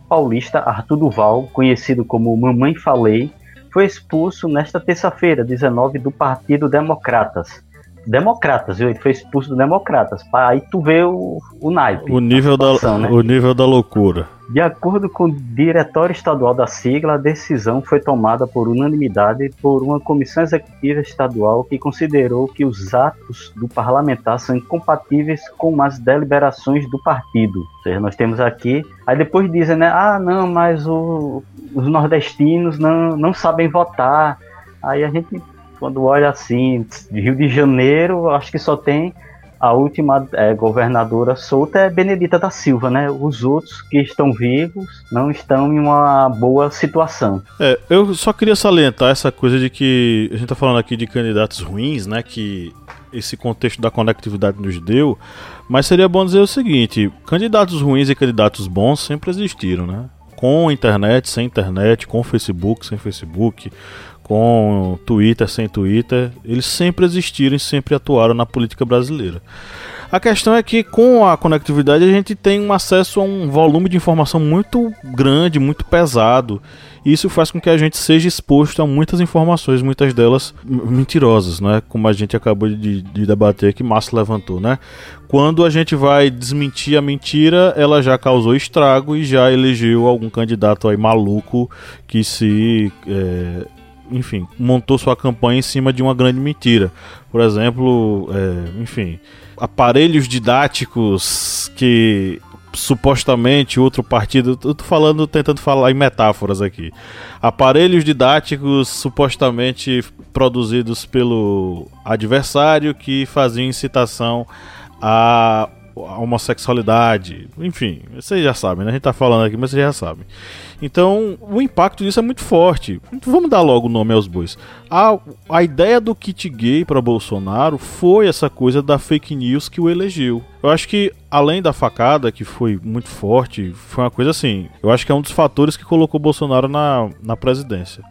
paulista Arthur Duval, conhecido como Mamãe Falei, foi expulso nesta terça-feira, 19, do Partido Democratas. Democratas, viu? Ele foi expulso do Democratas. Aí tu vê o, o naipe. O nível, da, né? o nível da loucura. De acordo com o diretório estadual da sigla, a decisão foi tomada por unanimidade por uma comissão executiva estadual que considerou que os atos do parlamentar são incompatíveis com as deliberações do partido. Ou seja, nós temos aqui. Aí depois dizem, né? Ah, não, mas o, os nordestinos não, não sabem votar. Aí a gente, quando olha assim, Rio de Janeiro, acho que só tem a última é, governadora solta é Benedita da Silva, né? Os outros que estão vivos não estão em uma boa situação. É, eu só queria salientar essa coisa de que a gente tá falando aqui de candidatos ruins, né? Que esse contexto da conectividade nos deu, mas seria bom dizer o seguinte: candidatos ruins e candidatos bons sempre existiram, né? Com internet, sem internet, com Facebook, sem Facebook, com Twitter, sem Twitter, eles sempre existiram e sempre atuaram na política brasileira. A questão é que com a conectividade a gente tem um acesso a um volume de informação muito grande, muito pesado. E isso faz com que a gente seja exposto a muitas informações, muitas delas mentirosas, né? Como a gente acabou de, de debater que Márcio levantou, né? Quando a gente vai desmentir a mentira, ela já causou estrago e já elegeu algum candidato aí maluco que se é, enfim, montou sua campanha em cima de uma grande mentira. Por exemplo, é, enfim, aparelhos didáticos que supostamente outro partido, eu tô falando, tentando falar em metáforas aqui. Aparelhos didáticos supostamente produzidos pelo adversário que faziam incitação a homossexualidade, enfim, vocês já sabem, né? A gente tá falando aqui, mas vocês já sabem. Então, o impacto disso é muito forte. Vamos dar logo o nome aos bois. A, a ideia do kit gay para Bolsonaro foi essa coisa da fake news que o elegeu. Eu acho que, além da facada, que foi muito forte, foi uma coisa assim. Eu acho que é um dos fatores que colocou Bolsonaro na, na presidência.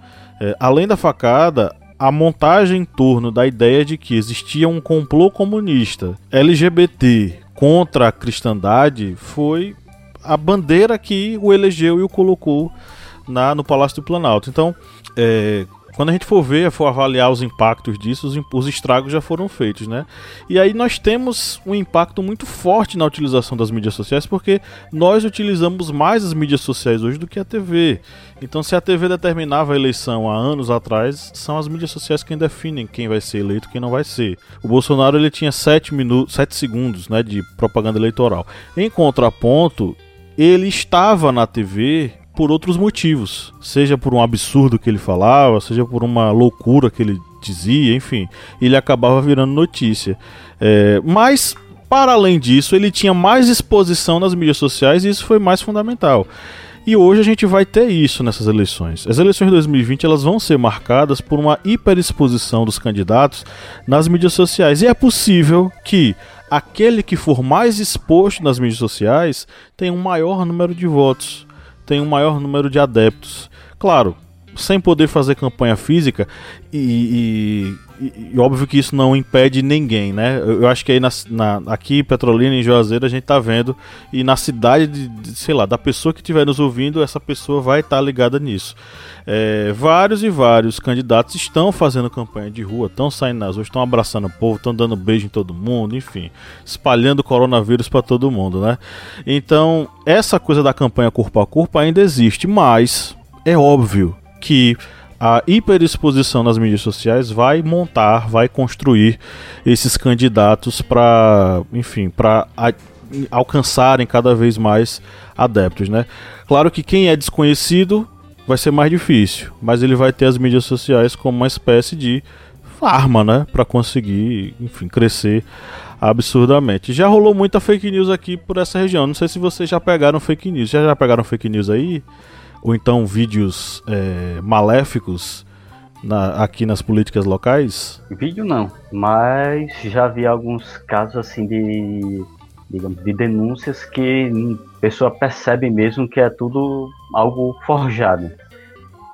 É, além da facada, a montagem em torno da ideia de que existia um complô comunista LGBT contra a cristandade foi a bandeira que o elegeu e o colocou na, no Palácio do Planalto. Então, é, quando a gente for ver, for avaliar os impactos disso, os, os, estragos já foram feitos, né? E aí nós temos um impacto muito forte na utilização das mídias sociais, porque nós utilizamos mais as mídias sociais hoje do que a TV. Então, se a TV determinava a eleição há anos atrás, são as mídias sociais quem definem quem vai ser eleito e quem não vai ser. O Bolsonaro ele tinha 7 minutos, 7 segundos, né, de propaganda eleitoral. Em contraponto, ele estava na TV por outros motivos, seja por um absurdo que ele falava, seja por uma loucura que ele dizia, enfim, ele acabava virando notícia. É, mas para além disso, ele tinha mais exposição nas mídias sociais e isso foi mais fundamental. E hoje a gente vai ter isso nessas eleições. As eleições de 2020 elas vão ser marcadas por uma hiperexposição dos candidatos nas mídias sociais. E é possível que aquele que for mais exposto nas mídias sociais tenha um maior número de votos tem um maior número de adeptos. Claro, sem poder fazer campanha física, e, e, óbvio que isso não impede ninguém, né? Eu, eu acho que aí na, na, aqui Petrolina e Juazeiro a gente tá vendo, e na cidade, de, de, sei lá, da pessoa que estiver nos ouvindo, essa pessoa vai estar tá ligada nisso. É, vários e vários candidatos estão fazendo campanha de rua, estão saindo nas ruas, estão abraçando o povo, estão dando beijo em todo mundo, enfim, espalhando coronavírus para todo mundo, né? Então, essa coisa da campanha corpo a corpo ainda existe, mas é óbvio que a hiperexposição nas mídias sociais vai montar, vai construir esses candidatos para, enfim, para alcançarem cada vez mais adeptos, né? Claro que quem é desconhecido vai ser mais difícil, mas ele vai ter as mídias sociais como uma espécie de arma, né, para conseguir, enfim, crescer absurdamente. Já rolou muita fake news aqui por essa região. Não sei se vocês já pegaram fake news. Já já pegaram fake news aí? Ou então vídeos é, maléficos na, aqui nas políticas locais? Vídeo não, mas já vi alguns casos assim de, digamos, de denúncias que a pessoa percebe mesmo que é tudo algo forjado.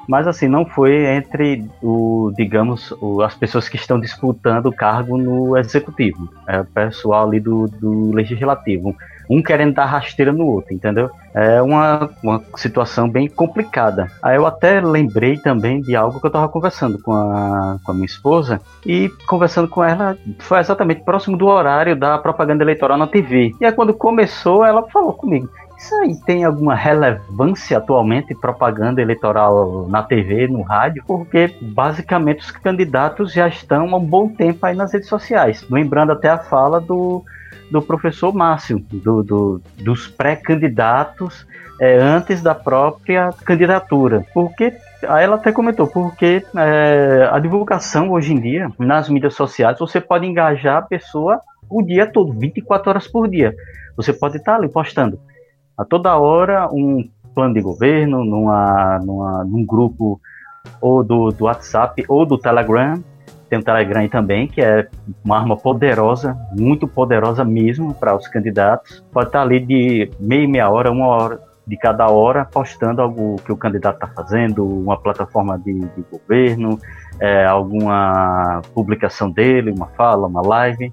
Mas assim, não foi entre o, digamos, o, as pessoas que estão disputando o cargo no executivo. É o pessoal ali do, do legislativo. Um querendo dar rasteira no outro, entendeu? É uma, uma situação bem complicada. Aí eu até lembrei também de algo que eu estava conversando com a, com a minha esposa e conversando com ela foi exatamente próximo do horário da propaganda eleitoral na TV. E aí quando começou, ela falou comigo: isso aí tem alguma relevância atualmente propaganda eleitoral na TV, no rádio? Porque basicamente os candidatos já estão há um bom tempo aí nas redes sociais. Lembrando até a fala do, do professor Márcio, do, do dos pré-candidatos é, antes da própria candidatura. Porque ela até comentou, porque é, a divulgação hoje em dia, nas mídias sociais, você pode engajar a pessoa o dia todo, 24 horas por dia. Você pode estar ali postando a toda hora um plano de governo numa, numa, num grupo ou do, do WhatsApp ou do Telegram. Tem o Telegram também, que é uma arma poderosa, muito poderosa mesmo para os candidatos. Pode estar ali de meia meia hora, uma hora de cada hora, postando algo que o candidato está fazendo, uma plataforma de, de governo, é, alguma publicação dele, uma fala, uma live.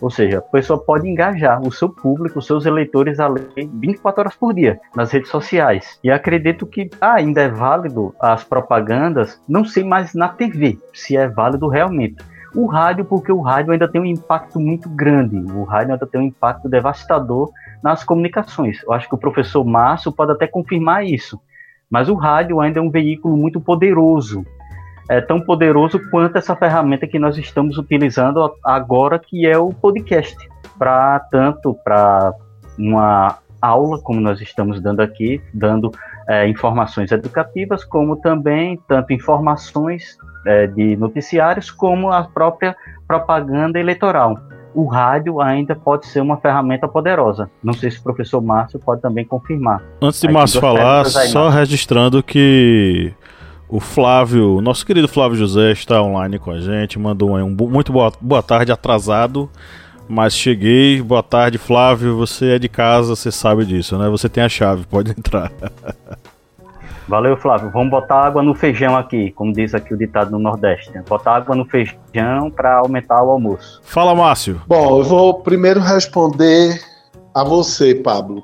Ou seja, a pessoa pode engajar o seu público, os seus eleitores ali 24 horas por dia nas redes sociais. E acredito que ah, ainda é válido as propagandas, não sei mais na TV se é válido realmente. O rádio, porque o rádio ainda tem um impacto muito grande, o rádio ainda tem um impacto devastador nas comunicações. Eu acho que o professor Márcio pode até confirmar isso. Mas o rádio ainda é um veículo muito poderoso é tão poderoso quanto essa ferramenta que nós estamos utilizando agora, que é o podcast, para tanto para uma aula, como nós estamos dando aqui, dando é, informações educativas, como também tanto informações é, de noticiários, como a própria propaganda eleitoral. O rádio ainda pode ser uma ferramenta poderosa. Não sei se o professor Márcio pode também confirmar. Antes de Márcio falar, só registrando que o Flávio, nosso querido Flávio José está online com a gente, mandou um muito boa, boa tarde atrasado, mas cheguei. Boa tarde, Flávio. Você é de casa, você sabe disso, né? Você tem a chave, pode entrar. Valeu, Flávio. Vamos botar água no feijão aqui, como diz aqui o ditado no Nordeste. Né? Botar água no feijão para aumentar o almoço. Fala, Márcio. Bom, eu vou primeiro responder a você, Pablo.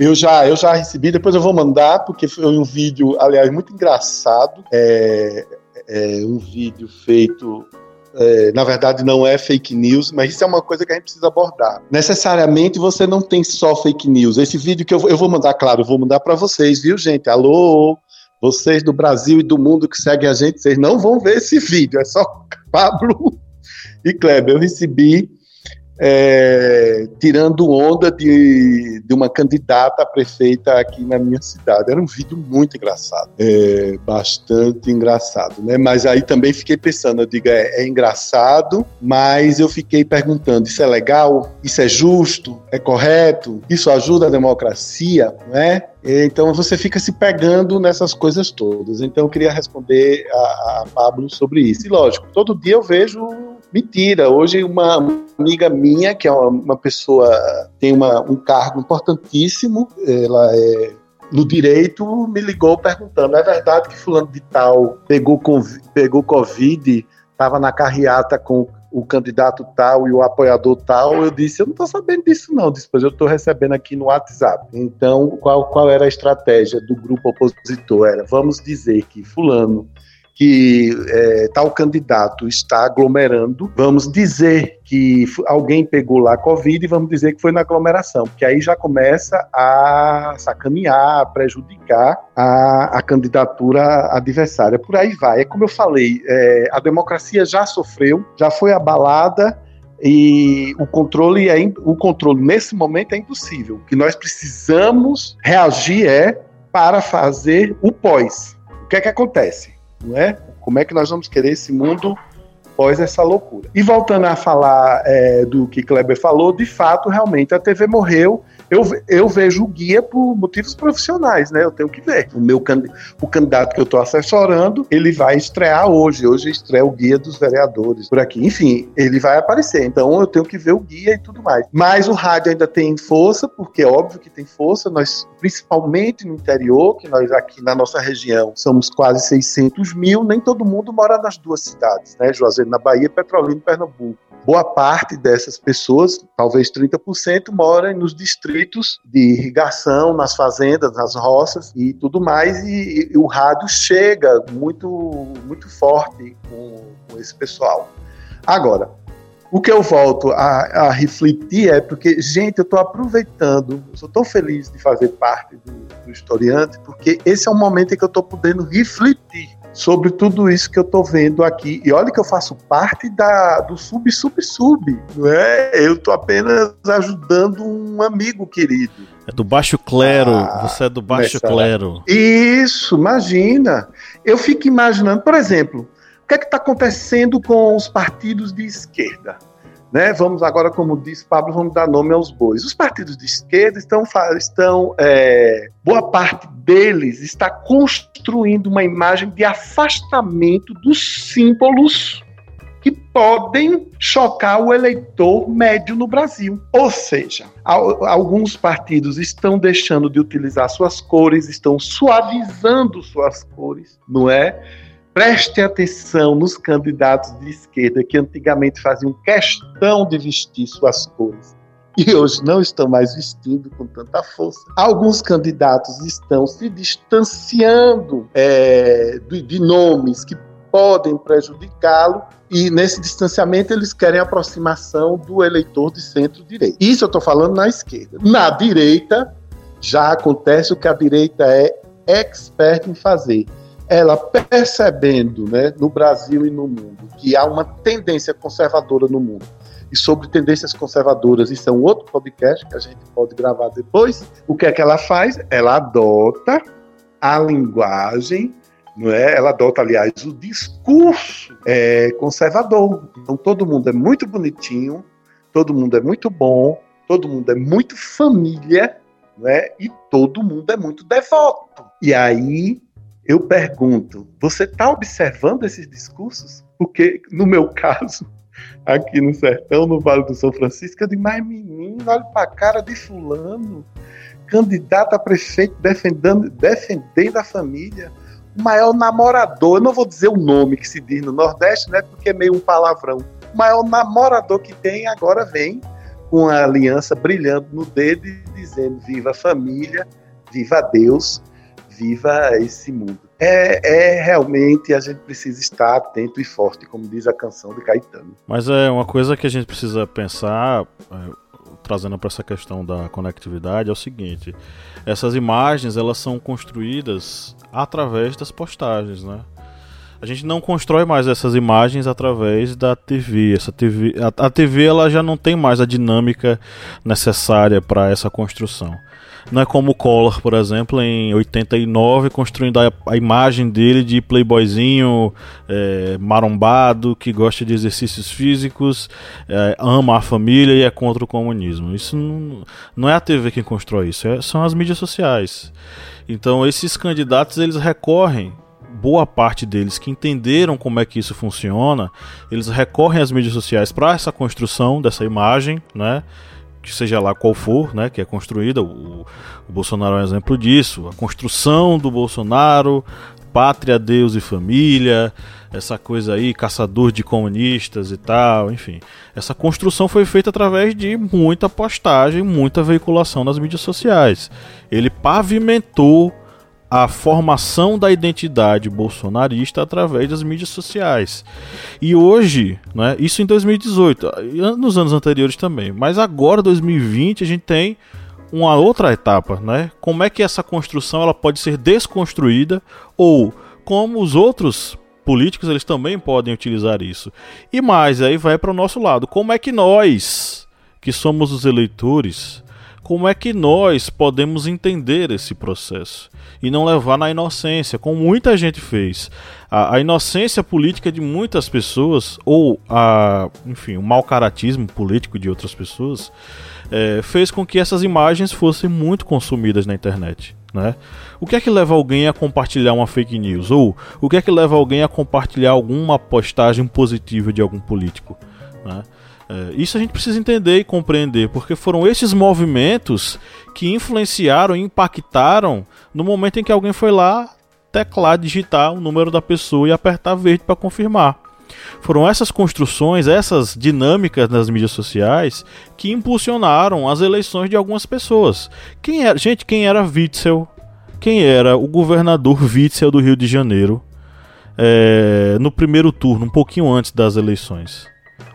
Eu já, eu já recebi, depois eu vou mandar, porque foi um vídeo, aliás, muito engraçado. É, é um vídeo feito é, na verdade não é fake news, mas isso é uma coisa que a gente precisa abordar. Necessariamente você não tem só fake news. Esse vídeo que eu, eu vou mandar, claro, eu vou mandar para vocês, viu, gente? Alô, vocês do Brasil e do mundo que seguem a gente, vocês não vão ver esse vídeo, é só Pablo e Kleber. Eu recebi é, tirando onda de, de uma candidata a prefeita aqui na minha cidade. Era um vídeo muito engraçado, é, bastante engraçado, né? Mas aí também fiquei pensando, eu digo, é, é engraçado, mas eu fiquei perguntando, isso é legal? Isso é justo? É correto? Isso ajuda a democracia, né? Então você fica se pegando nessas coisas todas. Então eu queria responder a, a Pablo sobre isso. E lógico, todo dia eu vejo Mentira. Hoje, uma amiga minha, que é uma, pessoa, tem uma, um cargo importantíssimo, ela é no direito, me ligou perguntando: é verdade que Fulano de Tal pegou, pegou Covid, estava na carreata com o candidato tal e o apoiador tal, eu disse, eu não estou sabendo disso não, depois eu estou recebendo aqui no WhatsApp. Então, qual, qual era a estratégia do grupo opositor? Era, vamos dizer que fulano que é, tal candidato está aglomerando, vamos dizer que alguém pegou lá Covid e vamos dizer que foi na aglomeração, porque aí já começa a sacanear, a prejudicar a, a candidatura adversária. Por aí vai. É como eu falei, é, a democracia já sofreu, já foi abalada e o controle é o controle nesse momento é impossível. O que nós precisamos reagir é para fazer o pós. O que é que acontece? Não é? Como é que nós vamos querer esse mundo pós essa loucura? E voltando a falar é, do que Kleber falou, de fato, realmente a TV morreu eu, eu vejo o guia por motivos profissionais, né? Eu tenho que ver. O meu o candidato que eu estou assessorando, ele vai estrear hoje. Hoje estreia o guia dos vereadores por aqui. Enfim, ele vai aparecer. Então eu tenho que ver o guia e tudo mais. Mas o rádio ainda tem força, porque é óbvio que tem força. Nós, principalmente no interior, que nós aqui na nossa região somos quase 600 mil, nem todo mundo mora nas duas cidades, né? Juazeiro na Bahia e Petrolina em Pernambuco boa parte dessas pessoas, talvez 30%, moram nos distritos de irrigação, nas fazendas, nas roças e tudo mais, e, e o rádio chega muito, muito forte com, com esse pessoal. Agora, o que eu volto a, a, refletir é porque, gente, eu estou aproveitando, eu sou tão feliz de fazer parte do, do historiante, porque esse é um momento em que eu estou podendo refletir sobre tudo isso que eu estou vendo aqui. E olha que eu faço parte da, do sub, sub, sub. Não é? Eu estou apenas ajudando um amigo querido. É do baixo clero, ah, você é do baixo nessa... clero. Isso, imagina. Eu fico imaginando, por exemplo, o que é que está acontecendo com os partidos de esquerda? Né? Vamos agora, como disse Pablo, vamos dar nome aos bois. Os partidos de esquerda estão, estão é, boa parte deles está construindo uma imagem de afastamento dos símbolos que podem chocar o eleitor médio no Brasil. Ou seja, alguns partidos estão deixando de utilizar suas cores, estão suavizando suas cores, não é? Preste atenção nos candidatos de esquerda que antigamente faziam questão de vestir suas cores e hoje não estão mais vestindo com tanta força. Alguns candidatos estão se distanciando é, de, de nomes que podem prejudicá-lo e nesse distanciamento eles querem aproximação do eleitor de centro-direita. Isso eu estou falando na esquerda. Na direita já acontece o que a direita é expert em fazer ela percebendo, né, no Brasil e no mundo, que há uma tendência conservadora no mundo, e sobre tendências conservadoras, isso é um outro podcast que a gente pode gravar depois. O que é que ela faz? Ela adota a linguagem, não é? Ela adota, aliás, o discurso é, conservador. Então todo mundo é muito bonitinho, todo mundo é muito bom, todo mundo é muito família, não é? E todo mundo é muito devoto. E aí eu pergunto, você está observando esses discursos? Porque, no meu caso, aqui no sertão, no Vale do São Francisco, eu digo, mas menino, olha para a cara de fulano, candidato a prefeito defendendo, defendendo a família, o maior namorador, eu não vou dizer o nome que se diz no Nordeste, né, porque é meio um palavrão, o maior namorador que tem agora vem com a aliança brilhando no dedo e dizendo viva a família, viva Deus, viva esse mundo. É, é, realmente a gente precisa estar atento e forte, como diz a canção de Caetano. Mas é uma coisa que a gente precisa pensar, é, trazendo para essa questão da conectividade, é o seguinte: essas imagens elas são construídas através das postagens, né? A gente não constrói mais essas imagens através da TV. Essa TV a, a TV ela já não tem mais a dinâmica necessária para essa construção. Não é como o Collor, por exemplo, em 89, construindo a, a imagem dele de playboyzinho é, marombado, que gosta de exercícios físicos, é, ama a família e é contra o comunismo. Isso não, não é a TV quem constrói isso, é, são as mídias sociais. Então esses candidatos eles recorrem boa parte deles que entenderam como é que isso funciona, eles recorrem às mídias sociais para essa construção dessa imagem, né? Que seja lá qual for, né, que é construída, o, o, Bolsonaro é um exemplo disso, a construção do Bolsonaro, pátria, Deus e família, essa coisa aí, caçador de comunistas e tal, enfim. Essa construção foi feita através de muita postagem, muita veiculação nas mídias sociais. Ele pavimentou a formação da identidade bolsonarista através das mídias sociais. E hoje, né, isso em 2018, nos anos anteriores também, mas agora 2020 a gente tem uma outra etapa, né? Como é que essa construção ela pode ser desconstruída ou como os outros políticos eles também podem utilizar isso. E mais, aí vai para o nosso lado. Como é que nós, que somos os eleitores, como é que nós podemos entender esse processo e não levar na inocência, como muita gente fez? A, a inocência política de muitas pessoas, ou a, enfim, o mau caratismo político de outras pessoas, é, fez com que essas imagens fossem muito consumidas na internet. Né? O que é que leva alguém a compartilhar uma fake news? Ou o que é que leva alguém a compartilhar alguma postagem positiva de algum político? Né? É, isso a gente precisa entender e compreender, porque foram esses movimentos que influenciaram e impactaram no momento em que alguém foi lá teclar, digitar o número da pessoa e apertar verde para confirmar. Foram essas construções, essas dinâmicas nas mídias sociais que impulsionaram as eleições de algumas pessoas. Quem era, gente, quem era Witzel? Quem era o governador Witzel do Rio de Janeiro é, no primeiro turno, um pouquinho antes das eleições?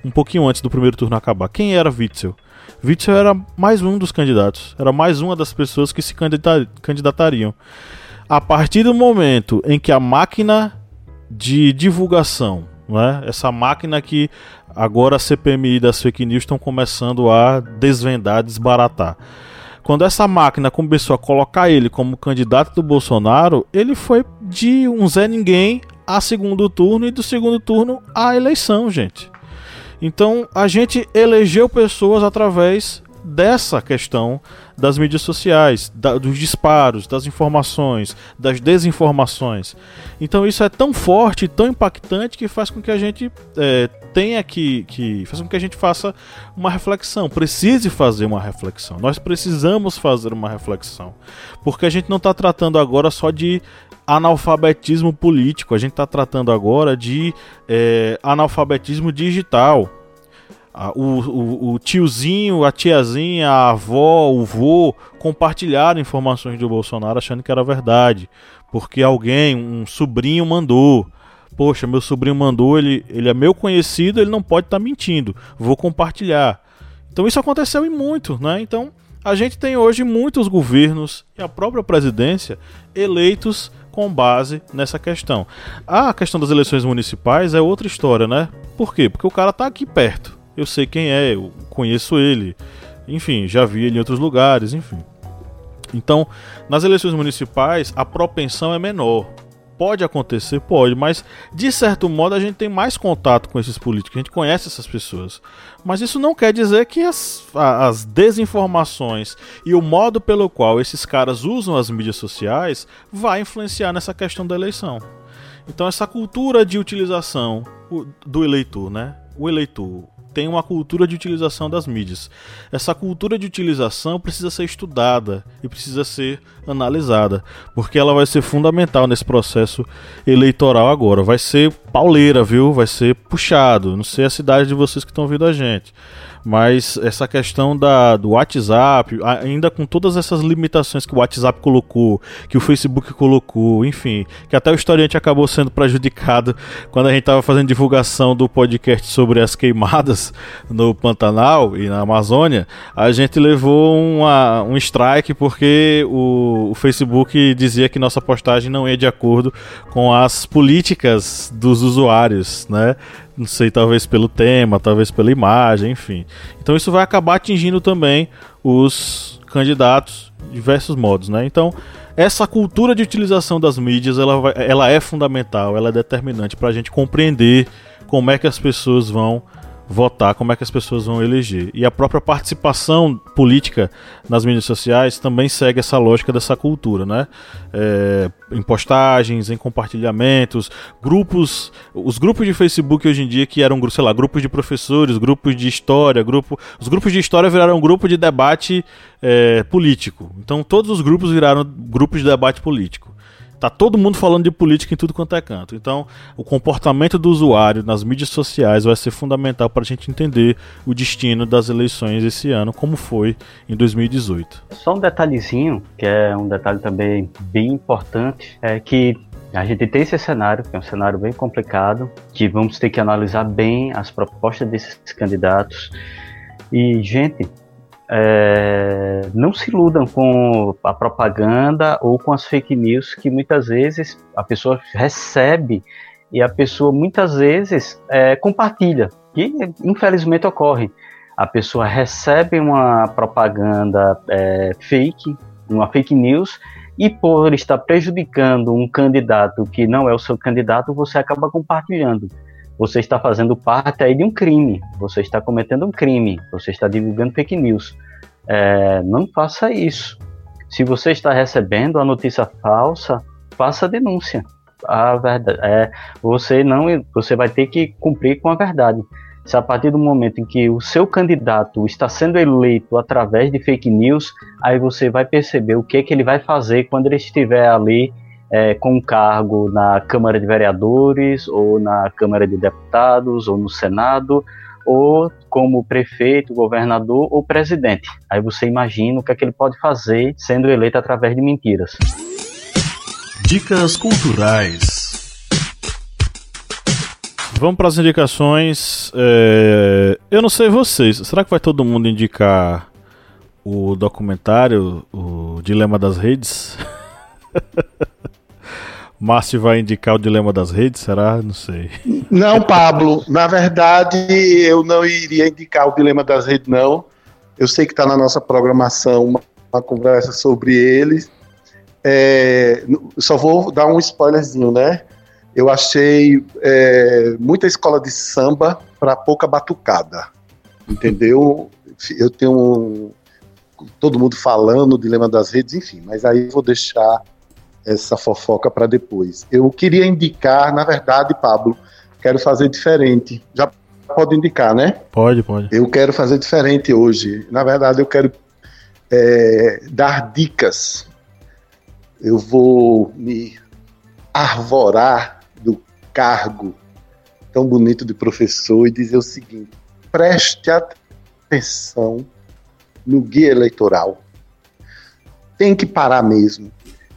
Um pouquinho antes do primeiro turno acabar. Quem era Witzel? Witzel era mais um dos candidatos, era mais uma das pessoas que se candidatariam. A partir do momento em que a máquina de divulgação, né, essa máquina que agora a CPMI das fake news estão começando a desvendar, desbaratar. Quando essa máquina começou a colocar ele como candidato do Bolsonaro, ele foi de um Zé Ninguém a segundo turno e do segundo turno à eleição, gente. Então a gente elegeu pessoas através dessa questão das mídias sociais, da, dos disparos, das informações, das desinformações. Então isso é tão forte, tão impactante que faz com que a gente é, tenha que, que faz com que a gente faça uma reflexão, precise fazer uma reflexão. Nós precisamos fazer uma reflexão, porque a gente não está tratando agora só de analfabetismo político, a gente está tratando agora de é, analfabetismo digital. O, o, o, tiozinho, a tiazinha, a avó, o vô compartilharam informações do Bolsonaro achando que era verdade, porque alguém, um sobrinho mandou. Poxa, meu sobrinho mandou, ele, ele é meu conhecido, ele não pode estar tá mentindo. Vou compartilhar. Então isso aconteceu em muito, né? Então a gente tem hoje muitos governos e a própria presidência eleitos com base nessa questão. A questão das eleições municipais é outra história, né? Por quê? Porque o cara tá aqui perto. Eu sei quem é, eu conheço ele. Enfim, já vi ele em outros lugares, enfim. Então, nas eleições municipais, a propensão é menor. Pode acontecer, pode, mas de certo modo a gente tem mais contato com esses políticos, a gente conhece essas pessoas. Mas isso não quer dizer que as, as desinformações e o modo pelo qual esses caras usam as mídias sociais vai influenciar nessa questão da eleição. Então essa cultura de utilização do eleitor, né? O eleitor, tem uma cultura de utilização das mídias. Essa cultura de utilização precisa ser estudada e precisa ser analisada, porque ela vai ser fundamental nesse processo eleitoral agora. Vai ser pauleira, viu? Vai ser puxado. Não sei a cidade de vocês que estão ouvindo a gente. Mas essa questão da, do WhatsApp, ainda com todas essas limitações que o WhatsApp colocou, que o Facebook colocou, enfim, que até o historiante acabou sendo prejudicado quando a gente estava fazendo divulgação do podcast sobre as queimadas no Pantanal e na Amazônia, a gente levou uma, um strike porque o, o Facebook dizia que nossa postagem não ia de acordo com as políticas dos usuários, né? Não sei, talvez pelo tema, talvez pela imagem, enfim. Então isso vai acabar atingindo também os candidatos de diversos modos, né? Então, essa cultura de utilização das mídias, ela, vai, ela é fundamental, ela é determinante para a gente compreender como é que as pessoas vão votar, como é que as pessoas vão eleger. E a própria participação política nas mídias sociais também segue essa lógica dessa cultura, né? É, em postagens, em compartilhamentos, grupos, os grupos de Facebook hoje em dia que eram, sei lá, grupos de professores, grupos de história, grupo, os grupos de história viraram grupo de debate é, político. Então todos os grupos viraram grupos de debate político. Tá todo mundo falando de política em tudo quanto é canto. Então, o comportamento do usuário nas mídias sociais vai ser fundamental para a gente entender o destino das eleições esse ano, como foi em 2018. Só um detalhezinho, que é um detalhe também bem importante, é que a gente tem esse cenário, que é um cenário bem complicado, que vamos ter que analisar bem as propostas desses candidatos. E, gente, é, não se iludam com a propaganda ou com as fake news que muitas vezes a pessoa recebe e a pessoa muitas vezes é, compartilha, que infelizmente ocorre. A pessoa recebe uma propaganda é, fake, uma fake news, e por estar prejudicando um candidato que não é o seu candidato, você acaba compartilhando. Você está fazendo parte aí de um crime, você está cometendo um crime, você está divulgando fake news. É, não faça isso. Se você está recebendo a notícia falsa, faça a denúncia. A verdade é, você não, você vai ter que cumprir com a verdade. Se a partir do momento em que o seu candidato está sendo eleito através de fake news, aí você vai perceber o que, é que ele vai fazer quando ele estiver ali é, com um cargo na Câmara de Vereadores, ou na Câmara de Deputados, ou no Senado, ou como prefeito, governador ou presidente. Aí você imagina o que, é que ele pode fazer sendo eleito através de mentiras. Dicas culturais. Vamos para as indicações. É... Eu não sei vocês. Será que vai todo mundo indicar o documentário, o Dilema das Redes? Márcio vai indicar o Dilema das Redes, será? Não sei. Não, Pablo. Na verdade, eu não iria indicar o Dilema das Redes, não. Eu sei que está na nossa programação uma, uma conversa sobre eles. É, só vou dar um spoilerzinho, né? Eu achei é, muita escola de samba para pouca batucada. Entendeu? Eu tenho um, todo mundo falando, o dilema das redes, enfim, mas aí vou deixar essa fofoca para depois. Eu queria indicar, na verdade, Pablo, quero fazer diferente. Já pode indicar, né? Pode, pode. Eu quero fazer diferente hoje. Na verdade, eu quero é, dar dicas. Eu vou me arvorar cargo tão bonito de professor e dizer o seguinte: preste atenção no guia eleitoral. Tem que parar mesmo.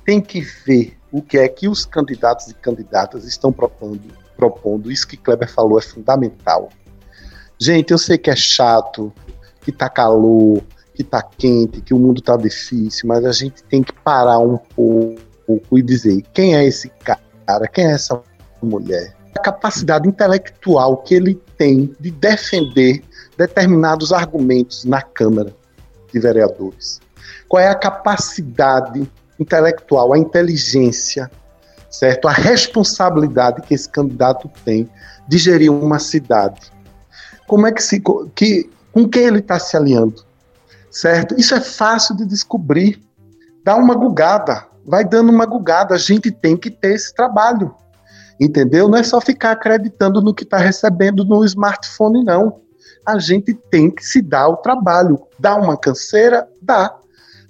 Tem que ver o que é que os candidatos e candidatas estão propondo. propondo. Isso que Kleber falou é fundamental. Gente, eu sei que é chato, que tá calor, que tá quente, que o mundo tá difícil, mas a gente tem que parar um pouco e dizer quem é esse cara, quem é essa mulher, a capacidade intelectual que ele tem de defender determinados argumentos na Câmara de Vereadores. Qual é a capacidade intelectual, a inteligência, certo? A responsabilidade que esse candidato tem de gerir uma cidade. Como é que se que com quem ele está se alinhando, certo? Isso é fácil de descobrir. Dá uma gugada, vai dando uma gugada. A gente tem que ter esse trabalho. Entendeu? Não é só ficar acreditando no que está recebendo no smartphone, não. A gente tem que se dar o trabalho. Dá uma canseira? Dá.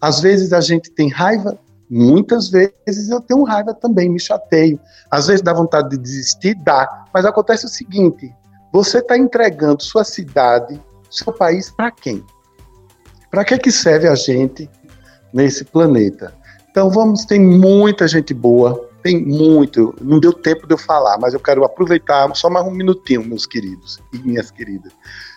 Às vezes a gente tem raiva, muitas vezes eu tenho raiva também, me chateio. Às vezes dá vontade de desistir? Dá. Mas acontece o seguinte: você está entregando sua cidade, seu país para quem? Para que, que serve a gente nesse planeta? Então vamos, tem muita gente boa, tem muito, não deu tempo de eu falar, mas eu quero aproveitar só mais um minutinho, meus queridos e minhas queridas.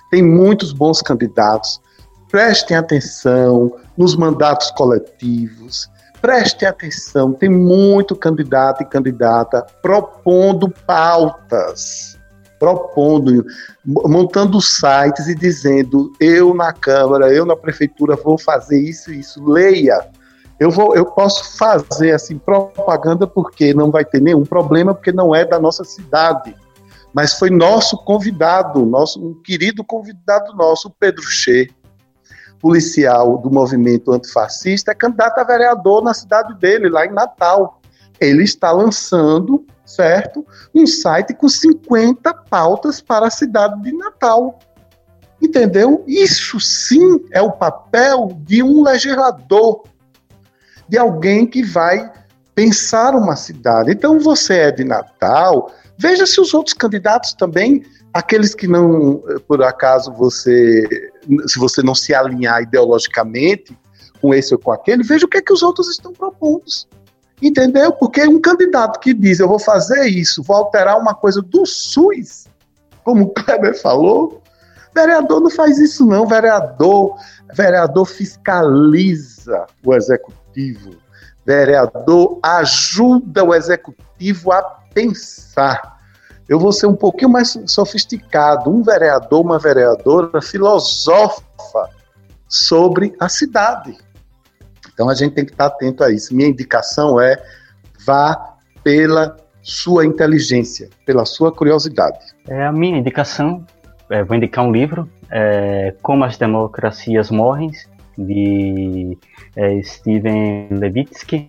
Tem muitos bons candidatos. Prestem atenção nos mandatos coletivos. Prestem atenção, tem muito candidato e candidata propondo pautas, propondo, montando sites e dizendo: eu na Câmara, eu na Prefeitura vou fazer isso e isso. Leia, eu, vou, eu posso fazer assim propaganda porque não vai ter nenhum problema, porque não é da nossa cidade. Mas foi nosso convidado, nosso um querido convidado nosso, Pedro Che, policial do movimento antifascista, é candidato a vereador na cidade dele, lá em Natal. Ele está lançando, certo, um site com 50 pautas para a cidade de Natal. Entendeu? Isso sim é o papel de um legislador de alguém que vai pensar uma cidade. Então você é de Natal, veja se os outros candidatos também, aqueles que não, por acaso você, se você não se alinhar ideologicamente com esse ou com aquele, veja o que é que os outros estão propondo. Entendeu? Porque um candidato que diz eu vou fazer isso, vou alterar uma coisa do SUS, como o Kleber falou, vereador não faz isso não, vereador, vereador fiscaliza o executivo. Vereador ajuda o executivo a pensar. Eu vou ser um pouquinho mais sofisticado. Um vereador, uma vereadora filosofa sobre a cidade. Então a gente tem que estar atento a isso. Minha indicação é vá pela sua inteligência, pela sua curiosidade. É a minha indicação. É, vou indicar um livro, é, Como as Democracias Morrem, de é, Steven Levitsky,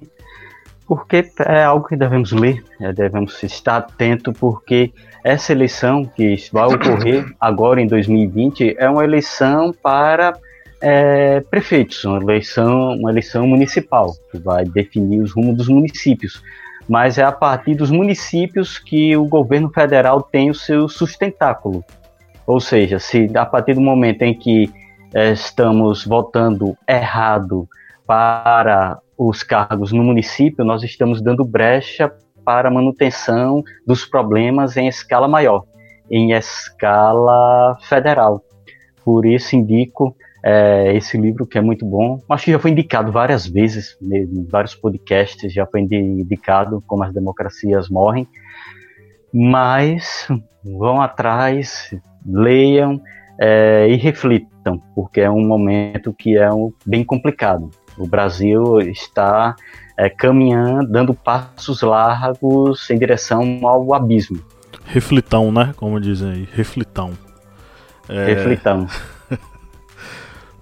porque é algo que devemos ler, é, devemos estar atento, porque essa eleição que vai ocorrer agora em 2020 é uma eleição para é, prefeitos, uma eleição, uma eleição municipal, que vai definir os rumos dos municípios mas é a partir dos municípios que o governo federal tem o seu sustentáculo. Ou seja, se a partir do momento em que é, estamos votando errado para os cargos no município, nós estamos dando brecha para a manutenção dos problemas em escala maior, em escala federal. Por isso indico é, esse livro que é muito bom. Acho que já foi indicado várias vezes, em vários podcasts já foi indicado como as democracias morrem. Mas vão atrás, leiam é, e reflitam, porque é um momento que é um, bem complicado. O Brasil está é, caminhando, dando passos largos em direção ao abismo. Reflitão, né? Como dizem aí, reflitão. É... Reflitão.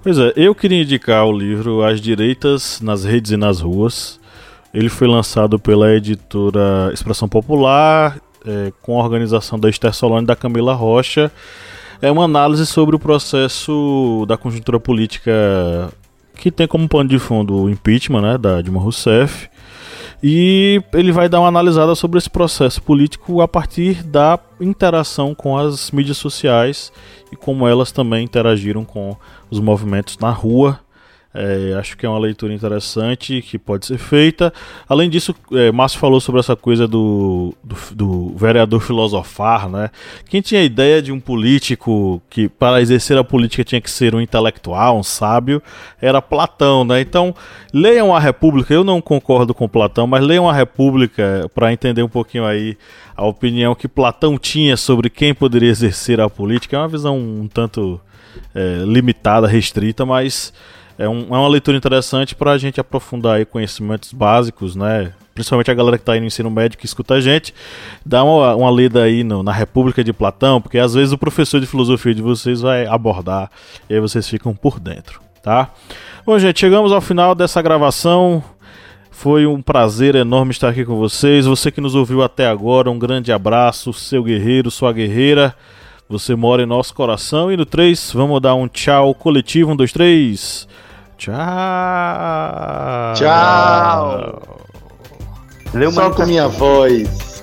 Pois é, eu queria indicar o livro As Direitas nas Redes e nas Ruas. Ele foi lançado pela editora Expressão Popular, é, com a organização da Esther Solano e da Camila Rocha. É uma análise sobre o processo da conjuntura política que tem como pano de fundo o impeachment né, da Dilma Rousseff. E ele vai dar uma analisada sobre esse processo político a partir da interação com as mídias sociais e como elas também interagiram com os movimentos na rua. É, acho que é uma leitura interessante que pode ser feita. Além disso, é, Márcio falou sobre essa coisa do, do, do, vereador filosofar, né? Quem tinha a ideia de um político que, para exercer a política, tinha que ser um intelectual, um sábio, era Platão, né? Então, leiam a República. Eu não concordo com Platão, mas leiam a República para entender um pouquinho aí a opinião que Platão tinha sobre quem poderia exercer a política. É uma visão um tanto é, limitada, restrita, mas é, um, é uma leitura interessante para a gente aprofundar aí conhecimentos básicos, né? Principalmente a galera que está aí no ensino médio que escuta a gente, dá uma, uma lida aí no, na República de Platão, porque às vezes o professor de filosofia de vocês vai abordar e aí vocês ficam por dentro, tá? Bom, gente, chegamos ao final dessa gravação. Foi um prazer enorme estar aqui com vocês. Você que nos ouviu até agora, um grande abraço, seu guerreiro, sua guerreira. Você mora em nosso coração. E no 3, vamos dar um tchau coletivo. Um, dois, três. Tchau. Tchau. Leu Só com minha voz.